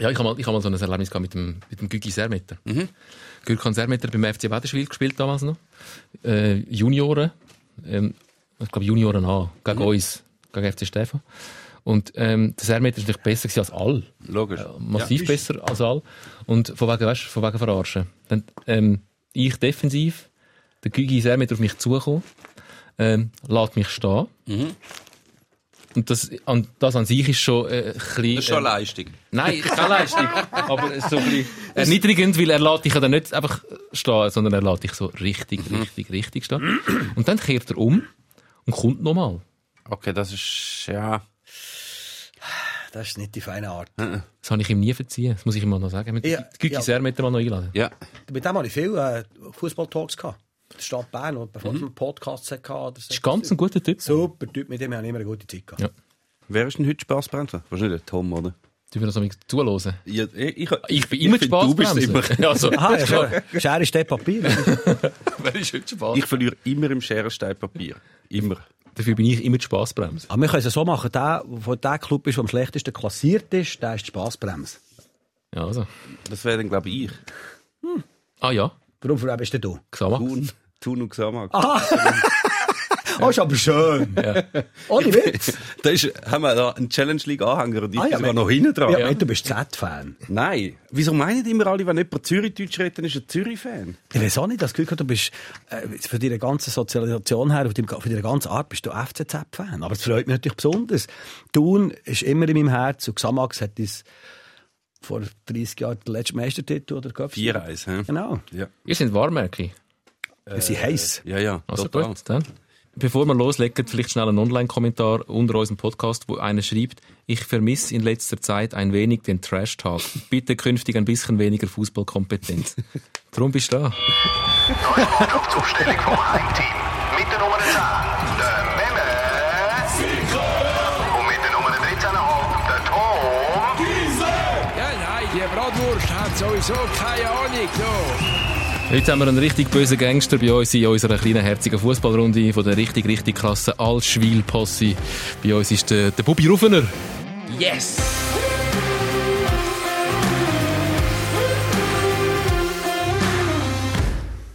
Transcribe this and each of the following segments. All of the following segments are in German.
Ja, ich habe mal, ich hab mal so ein Erlebnis gehabt mit dem, mit dem Gügi Sermeter. Mhm. Gürkan Sermeter beim FC Wäderschwil gespielt damals noch. Äh, Junioren. Ähm, ich glaube Junioren A. Gegen mhm. uns. Gegen FC Stefan. Und ähm, der Sermeter ist natürlich besser als all. Logisch. Äh, massiv ja. besser als all. Und von wegen, weißt, von wegen verarschen. Dann, ähm, ich defensiv, der Gügi Sermeter auf mich zukommen, ähm, lässt mich stehen. Mhm. Und das, an, das an sich ist schon äh, ein bisschen... Das ist schon äh, Leistung. Nein, keine Leistung. aber so ein bisschen erniedrigend, weil er lässt dich ja dann nicht einfach stehen, sondern er lässt dich so richtig, mhm. richtig, richtig stehen. Und dann kehrt er um und kommt nochmal. Okay, das ist, ja... Das ist nicht die feine Art. Mhm. Das habe ich ihm nie verziehen, das muss ich ihm mal noch sagen. Mit ja, Güki ja. sehr mit dem mal noch einladen. Ja. Mit dem habe ich viel äh, Fußball-Talks gehabt. Der Stadt Bern, und bevor mhm. wir Podcasts hatten. Das ist ganz ein guter Typ. Super Typ, mit dem habe ich immer eine gute Zeit gehabt. Ja. Wer ist denn heute Spaßbremse? Wahrscheinlich der Tom, oder? Du willst das zuhören? Ja, ich, ich, ich bin immer Spaßbremse. Du bist immer. also, Aha, ja, schon. Schere, Stein, Papier. Wer ist heute Spaß? Ich verliere immer im Schere, Stein, Papier. Immer. Dafür bin ich immer die Spaßbremse. Aber wir können es so machen, der, wo der Club ist, der am schlechtesten klassiert ist, der ist die Spaßbremse. Ja, also. Das wäre dann, glaube ich, ich. Hm. Ah ja. Warum, wer bist denn du? Xamax. Thun, Thun und Xamax. Ah. Oh, ist aber schön. Ja. Ohne Witz. da ist, haben wir da einen Challenge League Anhänger und ich ah, ja, sogar noch hinten dran. Ja, ja. Du bist Z-Fan. Nein. Wieso meinen immer alle, wenn jemand Zürich-Deutsch redet, dann ist er Zürich-Fan? Ich weiß auch nicht, das Gefühl, du bist, äh, von deiner ganzen Sozialisation her, von deiner ganzen Art, bist du FCZ-Fan. Aber es freut mich natürlich besonders. Thun ist immer in meinem Herz und Xamax hat uns vor 30 Jahren den letzten Meistertitel oder gehabt. 4-1, Genau. Ja. Ihr seid. Wir sind äh, heiß. Ja, ja. Also total. gut, dann. Bevor wir loslegen, vielleicht schnell einen Online-Kommentar unter unserem Podcast, wo einer schreibt, ich vermisse in letzter Zeit ein wenig den Trash-Talk. Bitte künftig ein bisschen weniger Fußballkompetenz. Darum bist du da. Neue Mannschaftsaufstellung vom Heimteam. Mit der Nummer 10, hat sowieso keine Ahnung. So. Heute haben wir einen richtig bösen Gangster bei uns in unserer kleinen herzigen Fußballrunde von der richtig, richtig klasse Altschwil-Posse. Bei uns ist der, der Bubi Ruffener. Yes!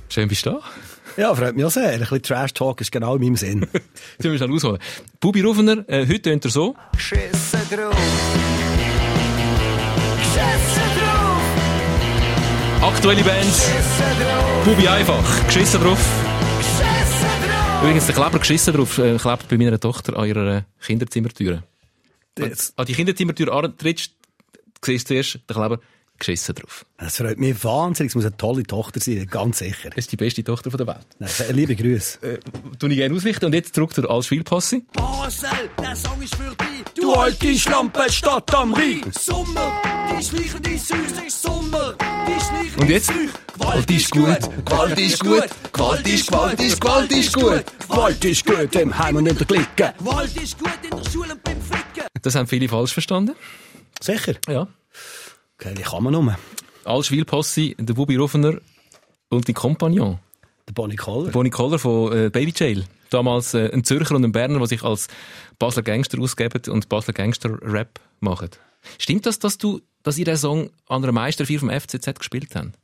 Schön bist du da. Ja, freut mich auch sehr. Ein bisschen Trash-Talk ist genau in meinem Sinn. Sollen wir schnell ausholen. Bubi Ruffener, äh, heute tönt er so. Schissen drauf. Aktuelle Band. Bubi einfach. Geschissen drauf. Übrigens, der Kleber geschissen drauf äh, klebt bei meiner Tochter an ihrer äh, Kinderzimmertür. An die Kinderzimmertür antrittst, siehst du zuerst den Kleber geschissen drauf. Das freut mich wahnsinnig. Es muss eine tolle Tochter sein, ganz sicher. Das ist die beste Tochter der Welt. Nein, liebe Grüße. Äh, tu ich gerne ausrichten. Und jetzt zurück zur Altschwil-Posse. Basel, der Song ist für dich. Du alte Schlampe, Stadt am Rhein. Sommer, die schleichende Süße ist Sommer. Und jetzt? Gewalt ist gut, Gewalt ist gut, Gewalt ist, Gewalt ist, Gewalt ist gut. Gewalt ist gut im Heim und in der Clique. Gewalt ist gut in der Schule und beim Flicken. Das haben viele falsch verstanden. Sicher? Ja. Okay, wie kann man nur? Als Schwilpossi, der Bubi Ruffener und die Kompagnon. Der Bonnie Koller. Bonnie Koller von äh, Baby Jail. Damals äh, ein Zürcher und ein Berner, die sich als Basler Gangster ausgeben und Basler Gangster Rap machen. Stimmt das, dass du, dass ihr den Song an einer Meisterfeier vom FCZ gespielt habt?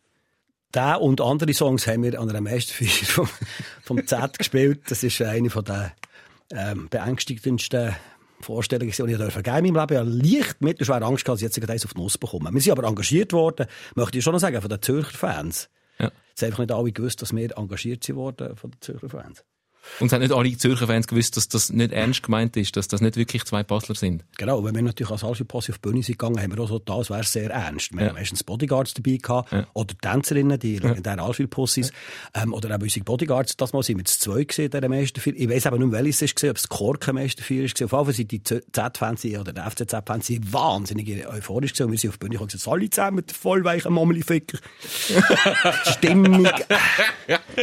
Der und andere Songs haben wir an einer Meisterfeier vom, vom Z gespielt. Das ist eine von den ähm, beängstigendsten Vorstellungen, die ich vergeben in meinem Leben. Ich habe leicht mittelschwer Angst gehabt, dass ich jetzt eins auf die Nuss bekomme. Wir sind aber engagiert worden, möchte ich schon noch sagen, von den Zürcher Fans. Ja. Es haben einfach nicht alle gewusst, dass wir engagiert sind worden von den Zürcher Fans. Und es haben nicht alle Zürcher Fans gewusst, dass das nicht ernst gemeint ist, dass das nicht wirklich zwei Basler sind. Genau, wenn wir natürlich als Alschi-Posse auf die Bühne sind gegangen, haben wir auch so da, als wäre es sehr ernst. Wir ja. haben meistens Bodyguards dabei gehabt, ja. oder Tänzerinnen, die legendären ja. Alschi-Possis, ähm, oder auch unsere Bodyguards. Das Mal sind wir zu zwei gesehen, der Meisterfeier. Ich weiss aber nicht, welches es war, ob es Korken Meisterfeier war. Auf jeden Fall sind die Z-Fans oder die FCZ-Fans wahnsinnig euphorisch gewesen. Und wir sind auf die Bühne gekommen und gesagt, alle zusammen mit vollweichen Mommeli-Ficker. Stimmung,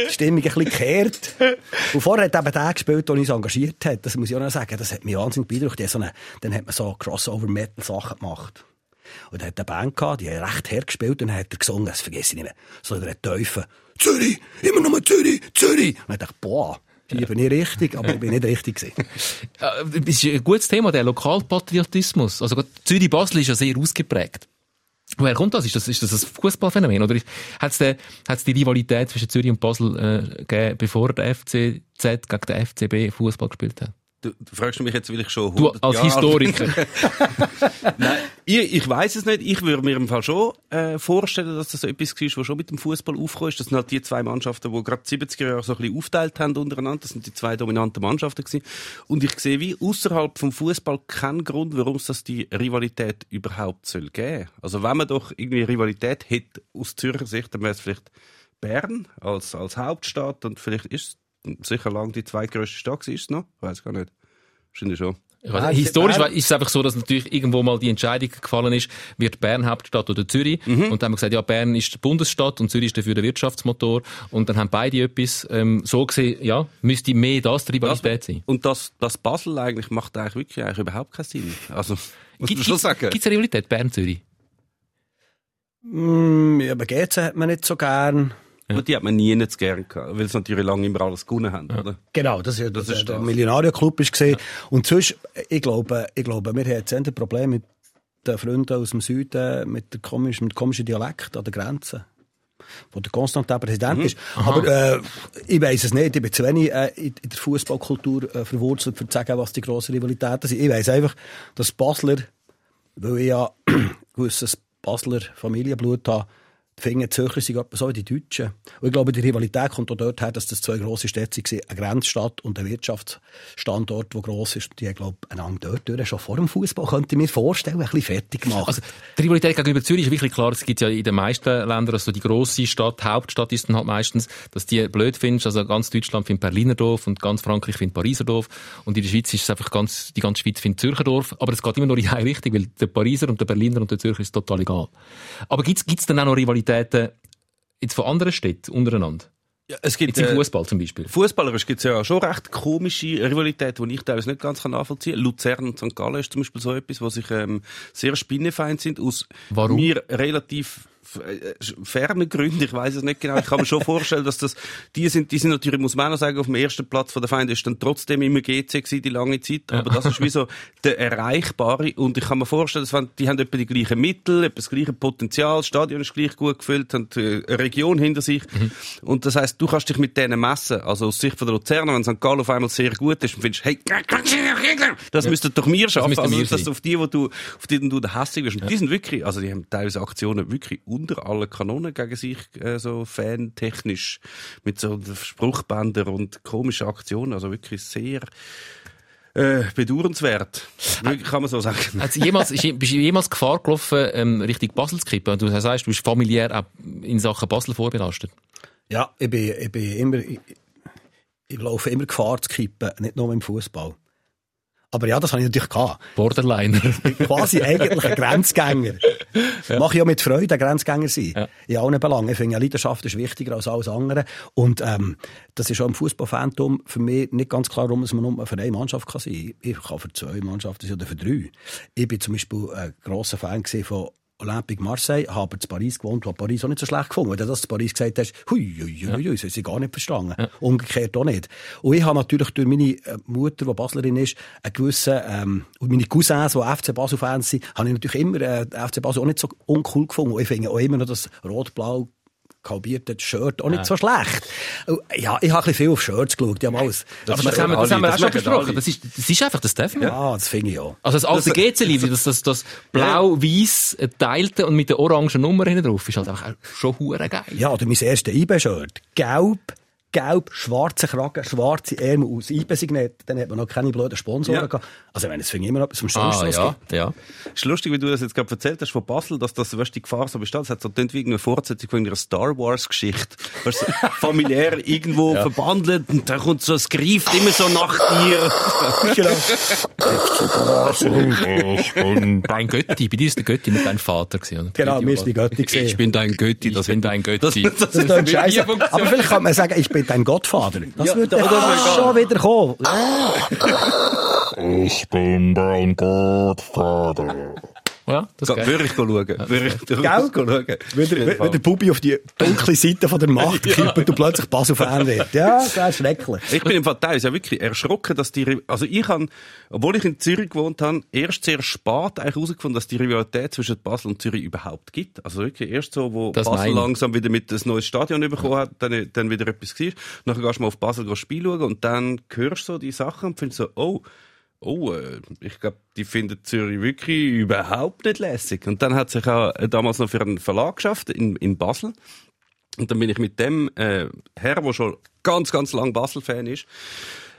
Stimmung ein bisschen gekehrt. Und vorher hat eben der gespielt, der uns engagiert hat. Das muss ich auch noch sagen. Das hat mich wahnsinnig beeindruckt. So eine, dann hat man so Crossover-Metal-Sachen gemacht. Und dann hat eine Band gehabt, die hat recht hergespielt und dann hat er gesungen, das vergesse ich nicht mehr, so den Teufel. Zürich, immer nur Zürich, Zürich. Und ich dachte, boah, ich bin nicht richtig, aber ich bin nicht richtig gewesen. Das ist ein gutes Thema, der Lokalpatriotismus. Also Zürich-Basel ist ja sehr ausgeprägt. Woher kommt das? Ist das, ist das ein Fußballphänomen? Oder hat es die Rivalität zwischen Zürich und Basel äh, gegeben, bevor der FCZ gegen den FCB Fußball gespielt hat? Du, du fragst mich jetzt, will ich schon Du als Jahre Historiker. Nein, ich, ich weiß es nicht. Ich würde mir im Fall schon äh, vorstellen, dass das so etwas war, was schon mit dem Fußball aufgekommen ist. Das sind halt die zwei Mannschaften, die gerade 70er Jahre so ein bisschen aufteilt haben untereinander. Das sind die zwei dominanten Mannschaften gewesen. Und ich sehe wie außerhalb vom Fußball keinen Grund, warum es das die Rivalität überhaupt soll geben. Also wenn man doch irgendwie Rivalität hätte aus Zürcher Sicht, dann wäre es vielleicht Bern als, als Hauptstadt und vielleicht ist es sicher lang die zweitgrößte Stadt ist es noch. Ich weiß gar nicht. Wahrscheinlich schon. Weiss nicht, historisch ist es einfach so, dass natürlich irgendwo mal die Entscheidung gefallen ist, wird Bern Hauptstadt oder Zürich. Und dann haben wir gesagt, ja, Bern ist die Bundesstadt und Zürich ist dafür der Wirtschaftsmotor. Und dann haben beide etwas ähm, so gesehen, ja, müsste mehr das die Rivalität sein. Und das, das Basel eigentlich macht eigentlich wirklich eigentlich überhaupt keinen Sinn. Also, Gibt es eine Rivalität Bern-Zürich? Mm, ja, aber GC hat man nicht so gern. Und die hat man nie nicht gern gehabt, weil sie natürlich lange immer alles gewonnen haben, oder? Genau, das, ist, das ist der das. Millionärio-Club ist gesehen. Und sonst, ich glaube, ich glaube, wir haben jetzt ein Problem mit den Freunden aus dem Süden, mit der komischen, mit komischen Dialekt an der Grenze. Wo der Konstantin Präsident ist. Aber äh, ich weiß es nicht. Ich bin zu wenig äh, in in der Fußballkultur äh, verwurzelt, um zu sagen, was die grossen Rivalitäten sind. Ich weiß einfach, dass Basler, weil ich ja ein gewisses Basler Familienblut habe, finden, die Zürcher sind so wie die Deutschen. Und ich glaube, die Rivalität kommt auch dort her, dass das zwei grosse Städte waren, eine Grenzstadt und ein Wirtschaftsstandort, der gross ist. Die haben, glaube ich, einander dort durch, schon vor dem Fußball, könnte ich mir vorstellen, ein bisschen fertig gemacht. Also, die Rivalität gegenüber Zürich ist wirklich klar. Es gibt ja in den meisten Ländern, also die grosse Stadt, Hauptstadt ist dann halt meistens, dass die blöd findest. Also ganz Deutschland findet Berliner Dorf und ganz Frankreich findet Pariser Dorf. Und in der Schweiz ist es einfach ganz, die ganze Schweiz findet Zürcher Dorf. Aber es geht immer nur in eine Richtung, weil der Pariser und der Berliner und der Zürcher ist total egal. Aber gibt's gibt's dann auch noch Rivalitäten jetzt von anderen Städten untereinander? Ja, es gibt, Jetzt im äh, Fußball zum Beispiel. Fußballerisch gibt es ja schon recht komische Rivalitäten, die ich teilweise nicht ganz nachvollziehen kann. Luzern und St. Gallen ist zum Beispiel so etwas, wo sich ähm, sehr spinnefeind sind, aus Warum? mir relativ fernen Gründen, ich weiß es nicht genau. Ich kann mir schon vorstellen, dass das, die sind, die sind natürlich, muss man auch sagen, auf dem ersten Platz von der Feinde ist dann trotzdem immer GC gewesen, die lange Zeit. Aber das ist wie so der Erreichbare. Und ich kann mir vorstellen, dass wenn, die haben etwa die gleichen Mittel, etwa das gleiche Potenzial, das Stadion ist gleich gut gefüllt, haben äh, eine Region hinter sich. Und das heisst, du kannst dich mit denen messen. Also aus Sicht von der Luzerner, wenn St. Gallen auf einmal sehr gut ist und findest, hey, das müsste doch mir schaffen. Also, mir dass sein. auf die, wo du, auf die du hässlich bist. Und die sind wirklich, also die haben teilweise Aktionen wirklich unter allen Kanonen gegen sich, äh, so fantechnisch, mit so Spruchbändern und komischen Aktionen. Also wirklich sehr, äh, bedauernswert. Kann man so sagen. Hat's jemals, ist, bist du jemals Gefahr gelaufen, ähm, Richtung Basel zu kippen? Du sagst, du bist familiär auch in Sachen Basel vorbelastet. Ja, ich bin, ich bin immer, ich, ich laufe immer Gefahr zu kippen, nicht nur im Fußball. Aber ja, das habe ich natürlich gehabt. Borderliner. Quasi eigentlich ein Grenzgänger. Mache ich ja mit Freude, ein Grenzgänger sein. Ja. In allen Belangen. Ich finde, ja, Leidenschaft ist wichtiger als alles andere. Und ähm, das ist auch im Fußballfantum für mich nicht ganz klar, warum man nur für eine Mannschaft kann sein kann. Ich kann für zwei Mannschaften sein oder für drei. Ich bin zum Beispiel ein grosser Fan von Olympique Marseille, habe zu Paris gewohnt, wo Paris auch nicht so schlecht gefunden. Weil du das zu Paris gesagt hast, hui, hui, hui, das haben sie gar nicht verstanden. Umgekehrt auch nicht. Und ich habe natürlich durch meine äh, Mutter, die Baslerin ist, einen gewissen, ähm, und meine Cousins, die FC Basel-Fans sind, habe ich natürlich immer äh, FC Basel auch nicht so uncool gefunden. Und ich finde auch immer noch das rot-blau kalbierte Shirt auch nicht so schlecht. Und Ja, ich habe ein bisschen viel auf Shirts geschaut. Ja, alles. Aber das haben wir, das haben wir auch das schon besprochen. Das ist, das ist einfach, das dürfen wir. Ja, das finde ich auch. Also das alte GC-Lied, das, das, das blau-weiß teilte und mit der orangen Nummer hinten drauf, ist halt einfach auch schon hure geil. Ja, oder mein erstes IB-Shirt. Gelb, gelb, schwarze Kragen, schwarze Ärmel aus IB-Signet. Dann hat man noch keine blöden Sponsoren Ja. gehabt. Also, ich meine, das finde ich immer noch etwas am schönsten, Ah, es ja, gibt. ja. ist lustig, wie du das jetzt gerade erzählt hast von Basel, dass das, weißt, die Gefahr so besteht. Es hat so klingt wie eine Fortsetzung von einer Star Wars Geschichte. Weißt, du, familiär irgendwo verbandelt und dann kommt so, es greift immer so nach dir. Ich bin dein Götti. Bei dir ist der Götti nicht dein Vater gewesen? Genau, mir ist die Götti Ich gesehen. bin dein Götti. Ich bin dein Götti. Das, das, Das scheiße. funktionieren. Aber vielleicht kann man sagen, ich bin dein Gottvater. Das Ja, würde das dann wäre geil. schon wieder kommen. Ich bin dein Gottvater. Ja, das ist geil. Würde ich schauen. Würde ich durchaus schauen. Fall. der Bubi auf die dunkle Seite von der Macht kippelt und plötzlich Basel-Fan wird. Ja, das wäre schrecklich. Ich bin im Fall teilweise ja wirklich erschrocken, dass die, also ich habe, obwohl ich in Zürich gewohnt habe, erst sehr spät eigentlich herausgefunden, dass die Rivalität zwischen Basel und Zürich überhaupt gibt. Also wirklich erst so, wo Das Basel langsam wieder mit das neues Stadion bekommen hat, dann, dann wieder etwas war. Nachher gehst du mal auf Basel Spiel schauen und dann hörst du so die Sachen und findest so, oh, Oh, äh, ich glaube, die finden Zürich wirklich überhaupt nicht lässig. Und dann hat sich auch äh, damals noch für einen Verlag geschafft in, in Basel. Und dann bin ich mit dem äh, Herr, der schon ganz, ganz lang Basel-Fan ist,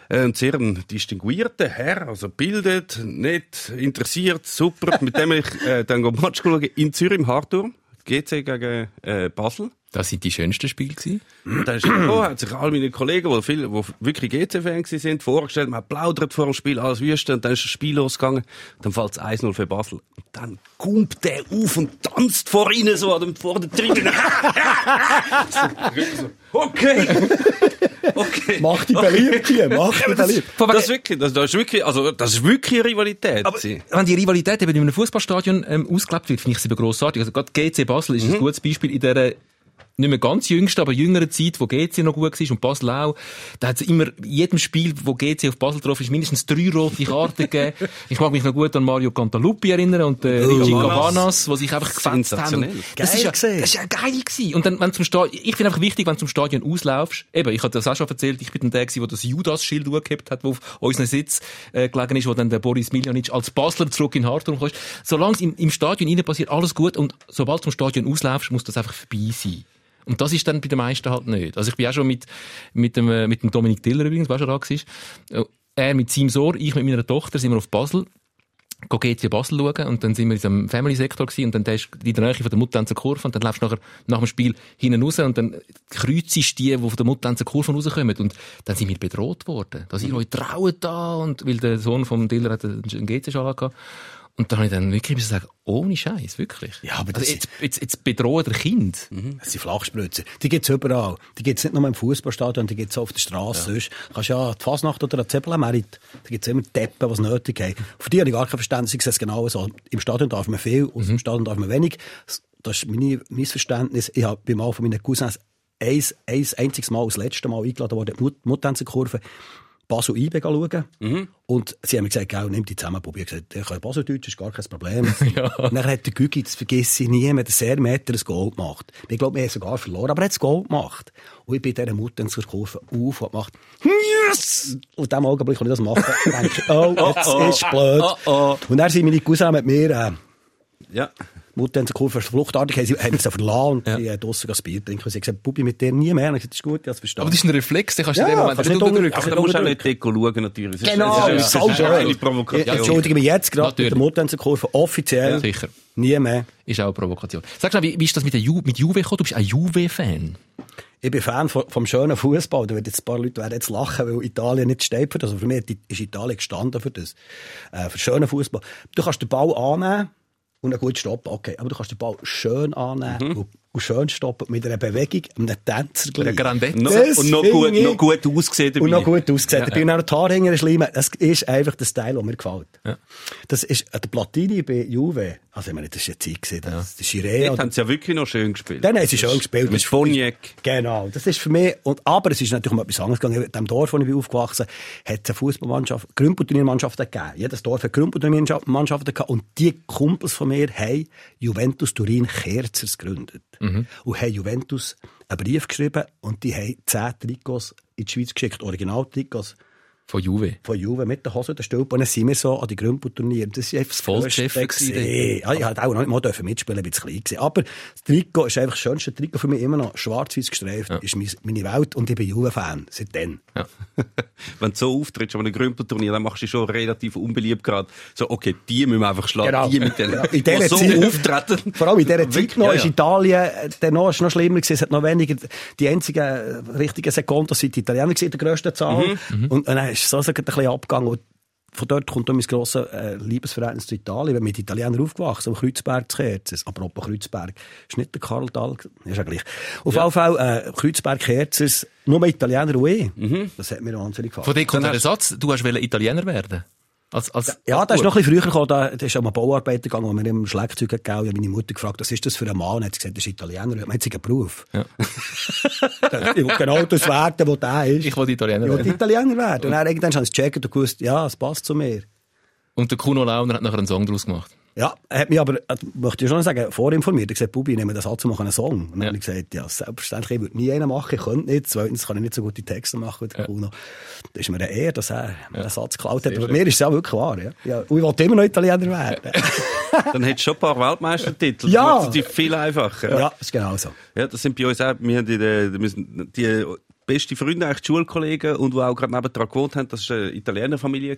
äh, ein sehr distinguierter Herr, also bildet, nett, interessiert, super. mit dem ich äh, dann Match schauen in Zürich im Hartturm, GC gegen äh, Basel. Das sind die schönsten Spiele gewesen. Und dann ist gekommen, hat sich all meine Kollegen, die, viel, die wirklich GC-Fans sind, vorgestellt, man hat plaudert vor dem Spiel, alles Wüste, und dann ist das Spiel losgegangen, dann fällt es 1-0 für Basel. Und dann kommt der auf und tanzt vor ihnen so, an dem- vor der Tribüne. okay. Okay. Mach die beliebt hier, mach die beliebt. Das ist wirklich, das, das ist wirklich, also, das ist wirklich eine Rivalität. Aber wenn die Rivalität eben in einem Fußballstadion ähm, ausgelebt wird, finde ich sie grossartig. Also gerade GC Basel ist ein gutes Beispiel in der nicht mehr ganz jüngsten, aber jüngeren Zeit, wo GC noch gut war und Basel auch, da hat es immer in jedem Spiel, wo GC auf Basel drauf ist, mindestens drei rote Karten gegeben. Ich mag mich noch gut an Mario Cantaluppi erinnern und äh, Richie Cabanas. Cabanas, die sich einfach gefetzt haben. Das ist, ja, gewesen. das ist ja geil gewesen. Und dann, wenn zum Stadion, ich finde einfach wichtig, wenn du zum Stadion auslaufst, eben, ich hatte das auch schon erzählt, ich bin dann der gewesen, der das Judas-Schild hochgehabt hat, wo auf unserem Sitz äh, gelegen ist, wo dann der Boris Miljanic als Basler zurück in Hartum kommt. Solange es im, im Stadion innen passiert, alles gut und sobald du zum Stadion auslaufst, muss das einfach vorbei sein. Und das ist dann bei den meisten halt nicht. Also ich bin auch schon mit, mit dem, äh, mit dem Dominik Tiller übrigens, der schon da war. Äh, Er mit seinem Sohn, ich mit meiner Tochter sind wir auf Basel GC Basel schauen und dann sind wir in diesem Family-Sektor gewesen und dann ist in der Nähe von der Muttenzer Kurve und dann läufst du nachher nach dem Spiel hinten raus und dann kreuzst du die, die von der Muttenzer Kurve rauskommen und dann sind wir bedroht worden. Da sind euch trauen da und weil der Sohn vom Dealer hat einen GC-Schal gehabt. Und da habe ich dann wirklich müssen sagen, ohne Scheiß, wirklich. Ja, aber das also jetzt, jetzt, jetzt bedrohen der Kind. Das sind Flachspritzen. Die gibt's überall. Die gibt's nicht nur im Fußballstadion, die gibt's auch auf der Straße. Sonst kannst du ja die Fasnacht oder an Zebelmerit, da gibt's immer Deppen, was nötig haben. Für die habe ich gar kein Verständnis. Ich sehe es genau so. Im Stadion darf man viel, aus dem Stadion darf man wenig. Das ist mein Missverständnis. Ich habe beim Mal von meinen Cousins ein, ein einziges Mal, das letzte Mal eingeladen worden, die Mut Muttenzerkurve, Basel IB schauen. Und sie haben mir gesagt, gell, nimm die zusammen, Bobby. Ich habe gesagt, ich kann Baseldeutsch, ist gar kein Problem. Und dann hat der Gügi, das vergesse ich nie, mit der Sermeter ein Goal gemacht. Ich glaube, wir haben sogar verloren, aber er hat das Goal gemacht. Und ich bin dieser Mutter zur Kurve auf und gemacht, yes! Und in dem Augenblick, als ich das mache, denke ich, oh, jetzt ist blöd. Und dann sind meine Cousins mit mir, äh, Ja. Mutter zur Kurve fluchtartig, haben sie, haben sie verlassen und die haben draussen das Bier trinken. Und sie haben gesagt, Bubi, mit dir nie mehr. Und ich habe gesagt, das ist gut, ich habe verstanden. Aber das ist ein Reflex, den kannst du Ja, in dem Moment kannst nicht unterdrücken. Aber da musst du auch nicht Deko schauen, natürlich. Das ist- Genau, das ist, so ist eine. Provokation. Entschuldige mich jetzt gerade mit der Mutter offiziell. Sicher. Nie mehr. Ist auch eine Provokation. Sag mal, wie, wie ist das mit, der Ju mit Juve gekommen? Du bist ein Juve-Fan. Ich bin Fan vom, vom schönen Fußball. Da werden jetzt ein paar Leute werden jetzt lachen, weil Italien nicht steht für das. Also für mich ist Italien gestanden für das. Äh, für schönen Fußball. Du kannst den Ball annehmen und dann gut stoppen. Okay. Aber du kannst den Ball schön annehmen und, und schön stoppen mit einer Bewegung, einem Tänzer gleich. Das und noch gut, ich- noch gut ausgesehen dabei. Und noch gut ausgesehen. Ich bin auch noch die Haarhänger schlimm. Das ist einfach der Style, der mir gefällt. Das ist äh, der Platini bei Juve. Also, ich meine, das ist eine Zeit gewesen. Das, das Chiré. Dort haben sie ja wirklich noch schön gespielt. Dann haben sie schön gespielt. Mit Sponiak. Genau. Das ist für mich, und, aber es ist natürlich um etwas anderes gegangen. In dem Dorf, wo ich bin aufgewachsen hat es eine Fußballmannschaft, Grümpelturniermannschaften gegeben. Jedes Dorf hat Grümpelturniermannschaften gehabt. Und die Kumpels von mir haben Juventus Turin Kerzers gegründet. Und haben Juventus einen Brief geschrieben und die haben zehn Trikots in die Schweiz geschickt. Original-Trikots Von Juve. von Juve mit der Hose und der Stülpe. Und dann sind wir so an die Grümpelturniere. Das ist einfach das gewesen gewesen. Ja, ich hätte auch noch nicht mal dürfen mitspielen, ich bin zu klein gewesen. Aber das Trikot ist einfach das schönste Trikot für mich immer noch. Schwarz-Weiß gestreift ist mein- meine Welt und ich bin Juve-Fan. Seitdem. Ja. Wenn du so auftrittst an einem Grümpelturnier, dann machst du schon relativ unbeliebt gerade. So, okay, die müssen wir einfach schlagen. Genau. Die mit denen, Ja, in dieser die so Zeit- auftreten. Vor allem in dieser Wirklich, Zeit noch ja, ist ja. Italien, äh, der noch, ist noch schlimmer gewesen. Es hat noch weniger, die einzigen äh, richtigen Sekunden, sind die Italiener gewesen, in der grössten Zahl. Mhm, Und, und dann ist so so ein bisschen abgegangen. Von dort kommt auch mein grosses äh, Liebesverhältnis zu Italien. Ich bin mit Italienern aufgewachsen, am Kreuzberg zu Kerzers. Apropos Kreuzberg, ist nicht der Karl Dahl, ist ja gleich. Auf jeden Fall, äh, Kreuzberg, Kerzers, nur Italiener und ich. Mhm. Das hat mir wahnsinnig gefallen. Von dir kommt der Satz, du hast Italiener werden. Als, als, Ja, das ist noch ein bisschen früher gekommen, da, da ist an einem Bauarbeiter gegangen, wo wir im Schlagzeug gegeben. Ich habe meine Mutter gefragt, was ist das für ein Mann? Und hat sie gesagt, das ist Italiener. Man hat einen Beruf. Ja. ich genau das werden, wo der ist. Ich wollte Italiener Ich will werden. Italiener werden. Und dann irgendwann habe ich es gecheckt und gewusst, ja, es passt zu mir. Und der Kuno Launer hat nachher einen Song daraus gemacht. Ja, er hat mich aber, äh, möchte ich schon sagen, vorinformiert. Er hat gesagt, Bubi, nehmen das an zu machen, einen Song. Und dann Ja. habe ich gesagt, ja, selbstverständlich, ich würde nie einen machen, ich könnte nicht. Zweitens kann ich nicht so gute Texte machen wie der Kuno. Das ist mir eine Ehre, dass er mir den Satz geklaut hat. Aber mir ist es ja wirklich wahr, ja. ja. Und ich wollte immer noch Italiener werden. Dann hättest du schon ein paar Weltmeistertitel. Ja. Das macht es viel einfacher. ja, das ist genau so. Ja, das sind bei uns auch, wir haben die, die, die beste Freunde, eigentlich Schulkollegen und die auch gerade nebendran gewohnt haben, das war eine Italienerfamilie.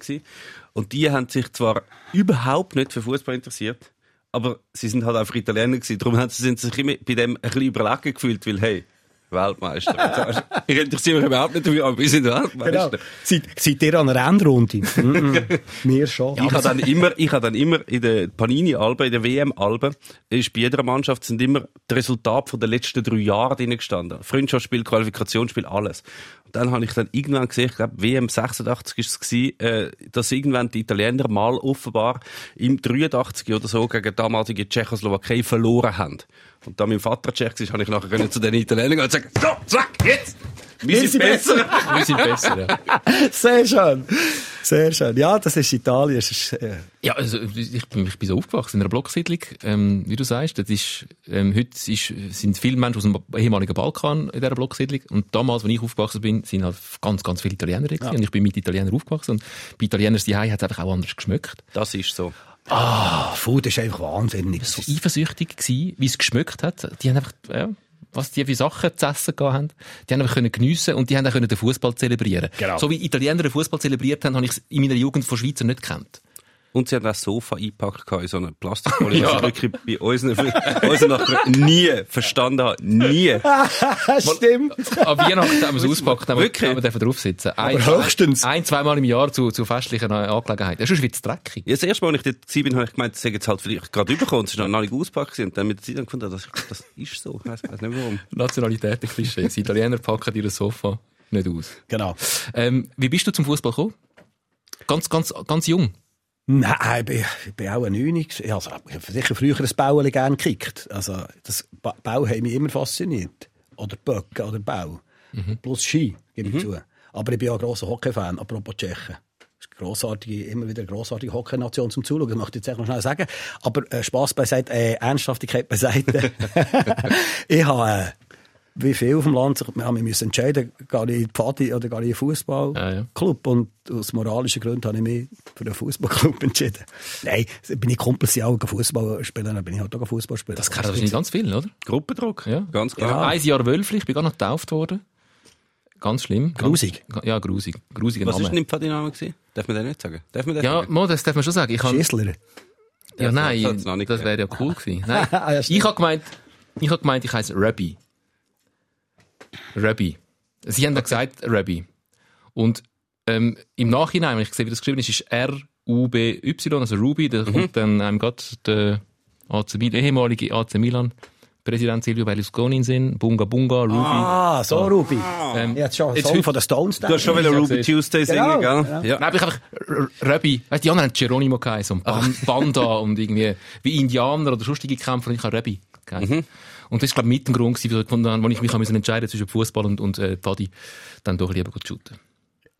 Und die haben sich zwar überhaupt nicht für Fußball interessiert, aber sie sind halt einfach Italiener gewesen. Darum haben sie sind sich immer bei dem ein bisschen überlegen gefühlt, weil, hey, Weltmeister. ich interessiere mich überhaupt nicht dafür, aber wir sind Weltmeister. Genau. Seid, seid ihr an einer Endrunde? Mhm. Wir schon. Ich habe dann immer, ich habe dann immer in der Panini-Alben, in der WM-Alben, ist bei jeder Mannschaft sind immer die Resultate von den letzten drei Jahren drin gestanden. Freundschaftsspiel, Qualifikationsspiel, alles. Dann habe ich dann irgendwann gesehen, ich glaube, WM 86 ist es gewesen, äh, dass irgendwann die Italiener mal offenbar im 83 oder so gegen damalige Tschechoslowakei verloren haben. Und da mein Vater Tschech war, habe ich nachher zu den Italienern gehen und sagen, so, zack, jetzt! Wir sind besser! Wir sind besser, ja. Sehr schön. Sehr schön. Ja, das ist Italien. Das ist, äh, Ja, also ich bin, ich bin so aufgewachsen in einer Blocksiedlung, ähm, wie du sagst. Das ist, ähm, heute ist, sind viele Menschen aus dem ehemaligen Balkan in dieser Blocksiedlung. Und damals, als ich aufgewachsen bin, sind halt ganz, ganz viele Italiener gewesen. Und ich bin mit Italienern aufgewachsen. Und bei Italienern die hat es einfach auch anders geschmeckt. Das ist so. ah, Food ist einfach wahnsinnig. So eifersüchtig gewesen, wie es geschmeckt hat. Die haben einfach, ja, was die für Sachen zu essen haben, die haben einfach können geniessen und die haben auch können den Fußball zelebrieren. Genau. So wie Italiener den Fußball zelebriert haben, habe ich es in meiner Jugend von Schweizer nicht gekannt. Und sie haben auch das Sofa eingepackt in so eine Plastikfolie, was ich wirklich bei uns, uns nachher nie verstanden habe. Nie. Stimmt. An Weihnachten haben wir es ausgepackt, haben wir, Wirklich? haben wir dürfen drauf sitzen. Ein, Aber höchstens. Ein, zweimal im Jahr zu, zu festlichen Angelegenheiten. Das ist schon wieder dreckig. Ja, das erste Mal, als ich dort war, habe ich gemeint, das jetzt halt vielleicht gerade übergekommen, es ist noch nicht ausgepackt und dann mit der Zeit ich gefunden, das, das ist so. Ich weiss, weiss nicht warum. Nationalitäten-Klischee. Die Italiener packen ihr Sofa nicht aus. Genau. Ähm, wie bist du zum Fußball gekommen? Ganz, ganz, ganz jung. Nein, ich bin, ich bin auch ein Neunig. Also, ich habe sicher früher ein Bauen gerne gekickt. Also, das ba Bau hat mich immer fasziniert. Oder Böcke oder Bau. Plus Ski, gebe ich zu. Aber ich bin auch ein grosser Hockey-Fan, apropos Tschechen. Das ist grossartige, immer wieder eine grossartige Hockey-Nation zum Zuschauen, das möchte ich jetzt noch schnell sagen. Aber äh, Spass beiseite, äh, Ernsthaftigkeit beiseite. ich habe, äh, wie viel auf dem Land, sich- wir haben mich müssen entscheiden, gehe ich in die Pfadi oder gehe ich in den Fußballclub. Ja, ja. Und aus moralischen Gründen habe ich mich für den Fußballclub entschieden. Nein, bin ich Kumpels, auch Fußball spielen, dann bin ich halt auch Fußball spielen. Das kennen wahrscheinlich ganz viele, oder? Gruppendruck. Ja. Ganz Ja. klar. Ein Jahr Wölfli, ich bin gar noch getauft worden. Ganz schlimm. Grusig. Ganz, ja, grusig. Grusiger Was Name. ist denn im Pfadiname gewesen? Darf man den nicht sagen? Darf man den ja, sagen? Mo, das darf man schon sagen. Ich kann, Schießler. ja, das nein, nicht das wäre ja cool gewesen. Nein, Ja, ich habe gemeint, ich habe gemeint, ich heiße Rabbi. Rabbi. Sie haben da gesagt Rabbi. Und ähm, im Nachhinein, wenn ich sehe, wie das geschrieben ist, ist R-U-B-Y, also Ruby. Da Mhm. kommt dann einem gerade der AC Milan, ehemalige AC Milan Präsident Silvio Berlusconi in Sinn. Bunga Bunga, Ruby. Ah, so, Ruby. Ähm, hatte schon jetzt Song von den Stones. Du hast schon wieder Ruby Tuesday singen, Genau, gell? ja. Ja. Nein, aber ich einfach R- Rabbi. Weißt, die anderen haben Geronimo geheißen und Ban Banda und irgendwie wie Indianer oder sonstige Kämpfer und ich habe Rabbi geheißen. Und das ist, glaube ich, mit dem Grund gewesen, wo wo ich mich müssen entscheiden zwischen Fußball und, und äh, Pfadi, dann doch lieber gut shooten.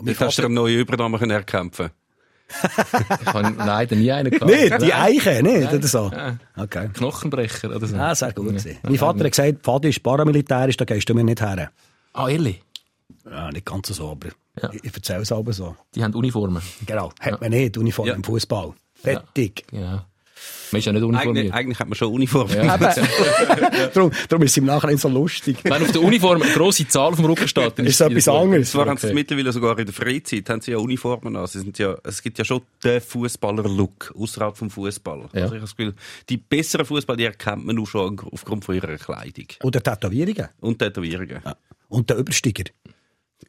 Jetzt hast du dir einen neuen Übernamen können erkämpfen Ich habe leider nie einen gehabt. Nicht, die Eiche, nicht, oder so. Ja. Okay. Knochenbrecher oder so. Ah, sehr gut gewesen. Ja. Mein Vater hat gesagt, Pfadi ist paramilitärisch, da gehst du mir nicht her. Ah, ehrlich? Ja, nicht ganz so, aber Ja. ich, erzähle es aber so. Die haben Uniformen. Genau. Hat man nicht, Uniform Ja. im Fußball. Fertig. Ja. Man ist ja nicht Eigentlich, uniformiert. eigentlich hat man schon Uniform. Ja. darum, darum ist es im Nachhinein so lustig. Wenn auf der Uniform eine grosse Zahl auf dem Rücken steht, dann Ist so etwas anderes. Zwar haben sie Okay. mittlerweile sogar in der Freizeit haben sie ja Uniformen an. Sie sind ja, es gibt ja schon den Fußballer-Look außerhalb vom Fußball. Ja. Also ich habe das Gefühl, die besseren Fußballer die erkennt man nur schon aufgrund von ihrer Kleidung Oder Tätowierungen. und Tätowierungen. Und der Übersteiger.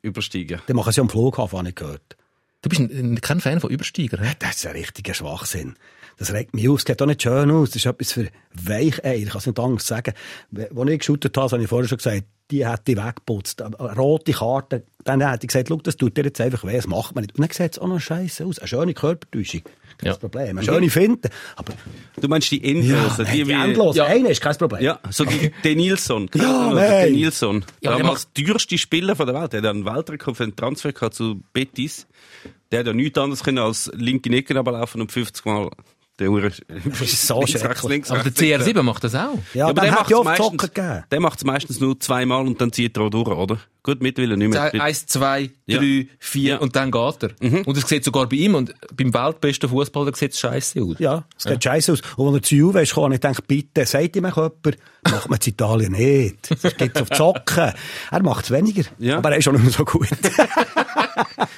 Übersteigen. Den machen sie am Flughafen, habe ich gehört. Du bist ein, kein Fan von Übersteiger? Das ist ein richtiger Schwachsinn. Das regt mich auf. Es sieht auch nicht schön aus. Das ist etwas für Weicheier. Ich kann es nicht anders sagen. Als ich geshootet habe, habe ich vorher schon gesagt, die hätte ich weggeputzt. Eine rote Karte, dann hätte ich gesagt, schau, das tut dir jetzt einfach weh, das macht man nicht. Und dann sieht es auch noch scheiße aus. Eine schöne Körpertäuschung. Kein Ja. Problem. Eine schöne Finte. Aber Du meinst die ja, Endlosen, die, die wie... endlos. Ja. Eine ist kein Problem. Ja, so die Denilson. Ja, Der nein. Denilson. Ja, Damals der teuerste Spieler von der Welt. Der hat einen Weltrekord für einen Transfer gehabt zu Betis. Der hat ja nichts anderes können als linke Necken runterlaufen und 50 Mal der Uhr. Ist so schrecklich. Aber der CR7 macht das auch. Ja, aber dann der hat macht ja es meistens, Zocker gegeben. der macht es meistens nur zweimal und dann zieht er auch durch, oder? Gut, mittlerweile nicht mehr. Eins, zwei, Ja. drei, vier Ja. und dann geht er. Und es sieht sogar bei ihm und beim weltbesten Fußballer sieht es scheiße aus. Ja, es sieht scheiße aus. Und wenn er zu Juve ist gekommen, ich denke, bitte, sagt ihm jemand, macht man in Italien nicht. Das geht auf die Socken. Er macht es weniger. Ja. Aber er ist auch nicht mehr so gut.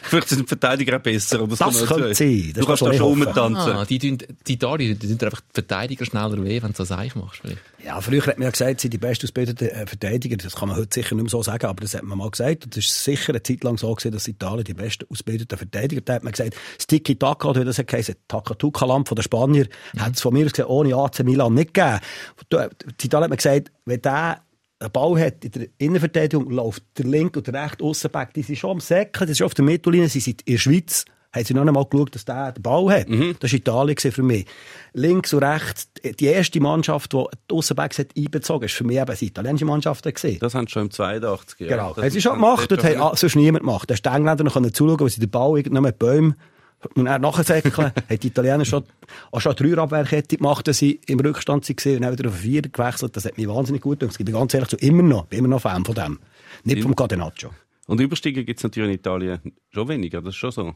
Vielleicht sind die Verteidiger besser. Oder so Das noch könnte sein. Das Du kannst kann da schon rumtanzen. Ah, die, tun- die Italien, die tun dir einfach die Verteidiger schneller weh, wenn du so Seich machst. Vielleicht. Ja, früher hat man ja gesagt, sie sind die bestausgebildeten äh, Verteidiger. Das kann man heute sicher nicht mehr so sagen, aber das hat man mal gesagt. Und das ist sicher eine Zeit lang so gewesen, dass Italien die besten ausgebildeten Verteidiger Da hat man gesagt, das Tiki-Taka, oder wie das heisst, Takatuka-Lamp von den Spanier, hat es von mir aus gesehen ohne AC Milan nicht gegeben. Die Italien hat man gesagt, wenn der einen Ball hat in der Innenverteidigung, läuft der linke und der rechte Aussenback, die sind schon am Säcken, das ist schon auf der Mittellinie, sie sind in der Schweiz, haben sie noch einmal geschaut, dass der den Ball hat. Das war Italien für mich. Links und rechts, die erste Mannschaft, die die Aussenbacks hat einbezogen hat, ist für mich eben die italienische Mannschaft gewesen. Das haben sie schon im 82 ja. Genau. Das Haben sie schon gemacht und haben ah, sonst niemand gemacht. Da hast die Engländer noch zuschauen, weil sie den Ball irgendwann mit Bäumen und dann nachsäckeln. haben die Italiener schon, auch schon eine Dreierabwehrkette gemacht, dass sie im Rückstand waren und dann wieder auf vier gewechselt. Das hat mich wahnsinnig gut gemacht. Ich bin ganz ehrlich zu immer noch, bin immer noch Fan von dem. Nicht vom Catenaccio. Und Übersteiger gibt es natürlich in Italien schon weniger, das ist schon so.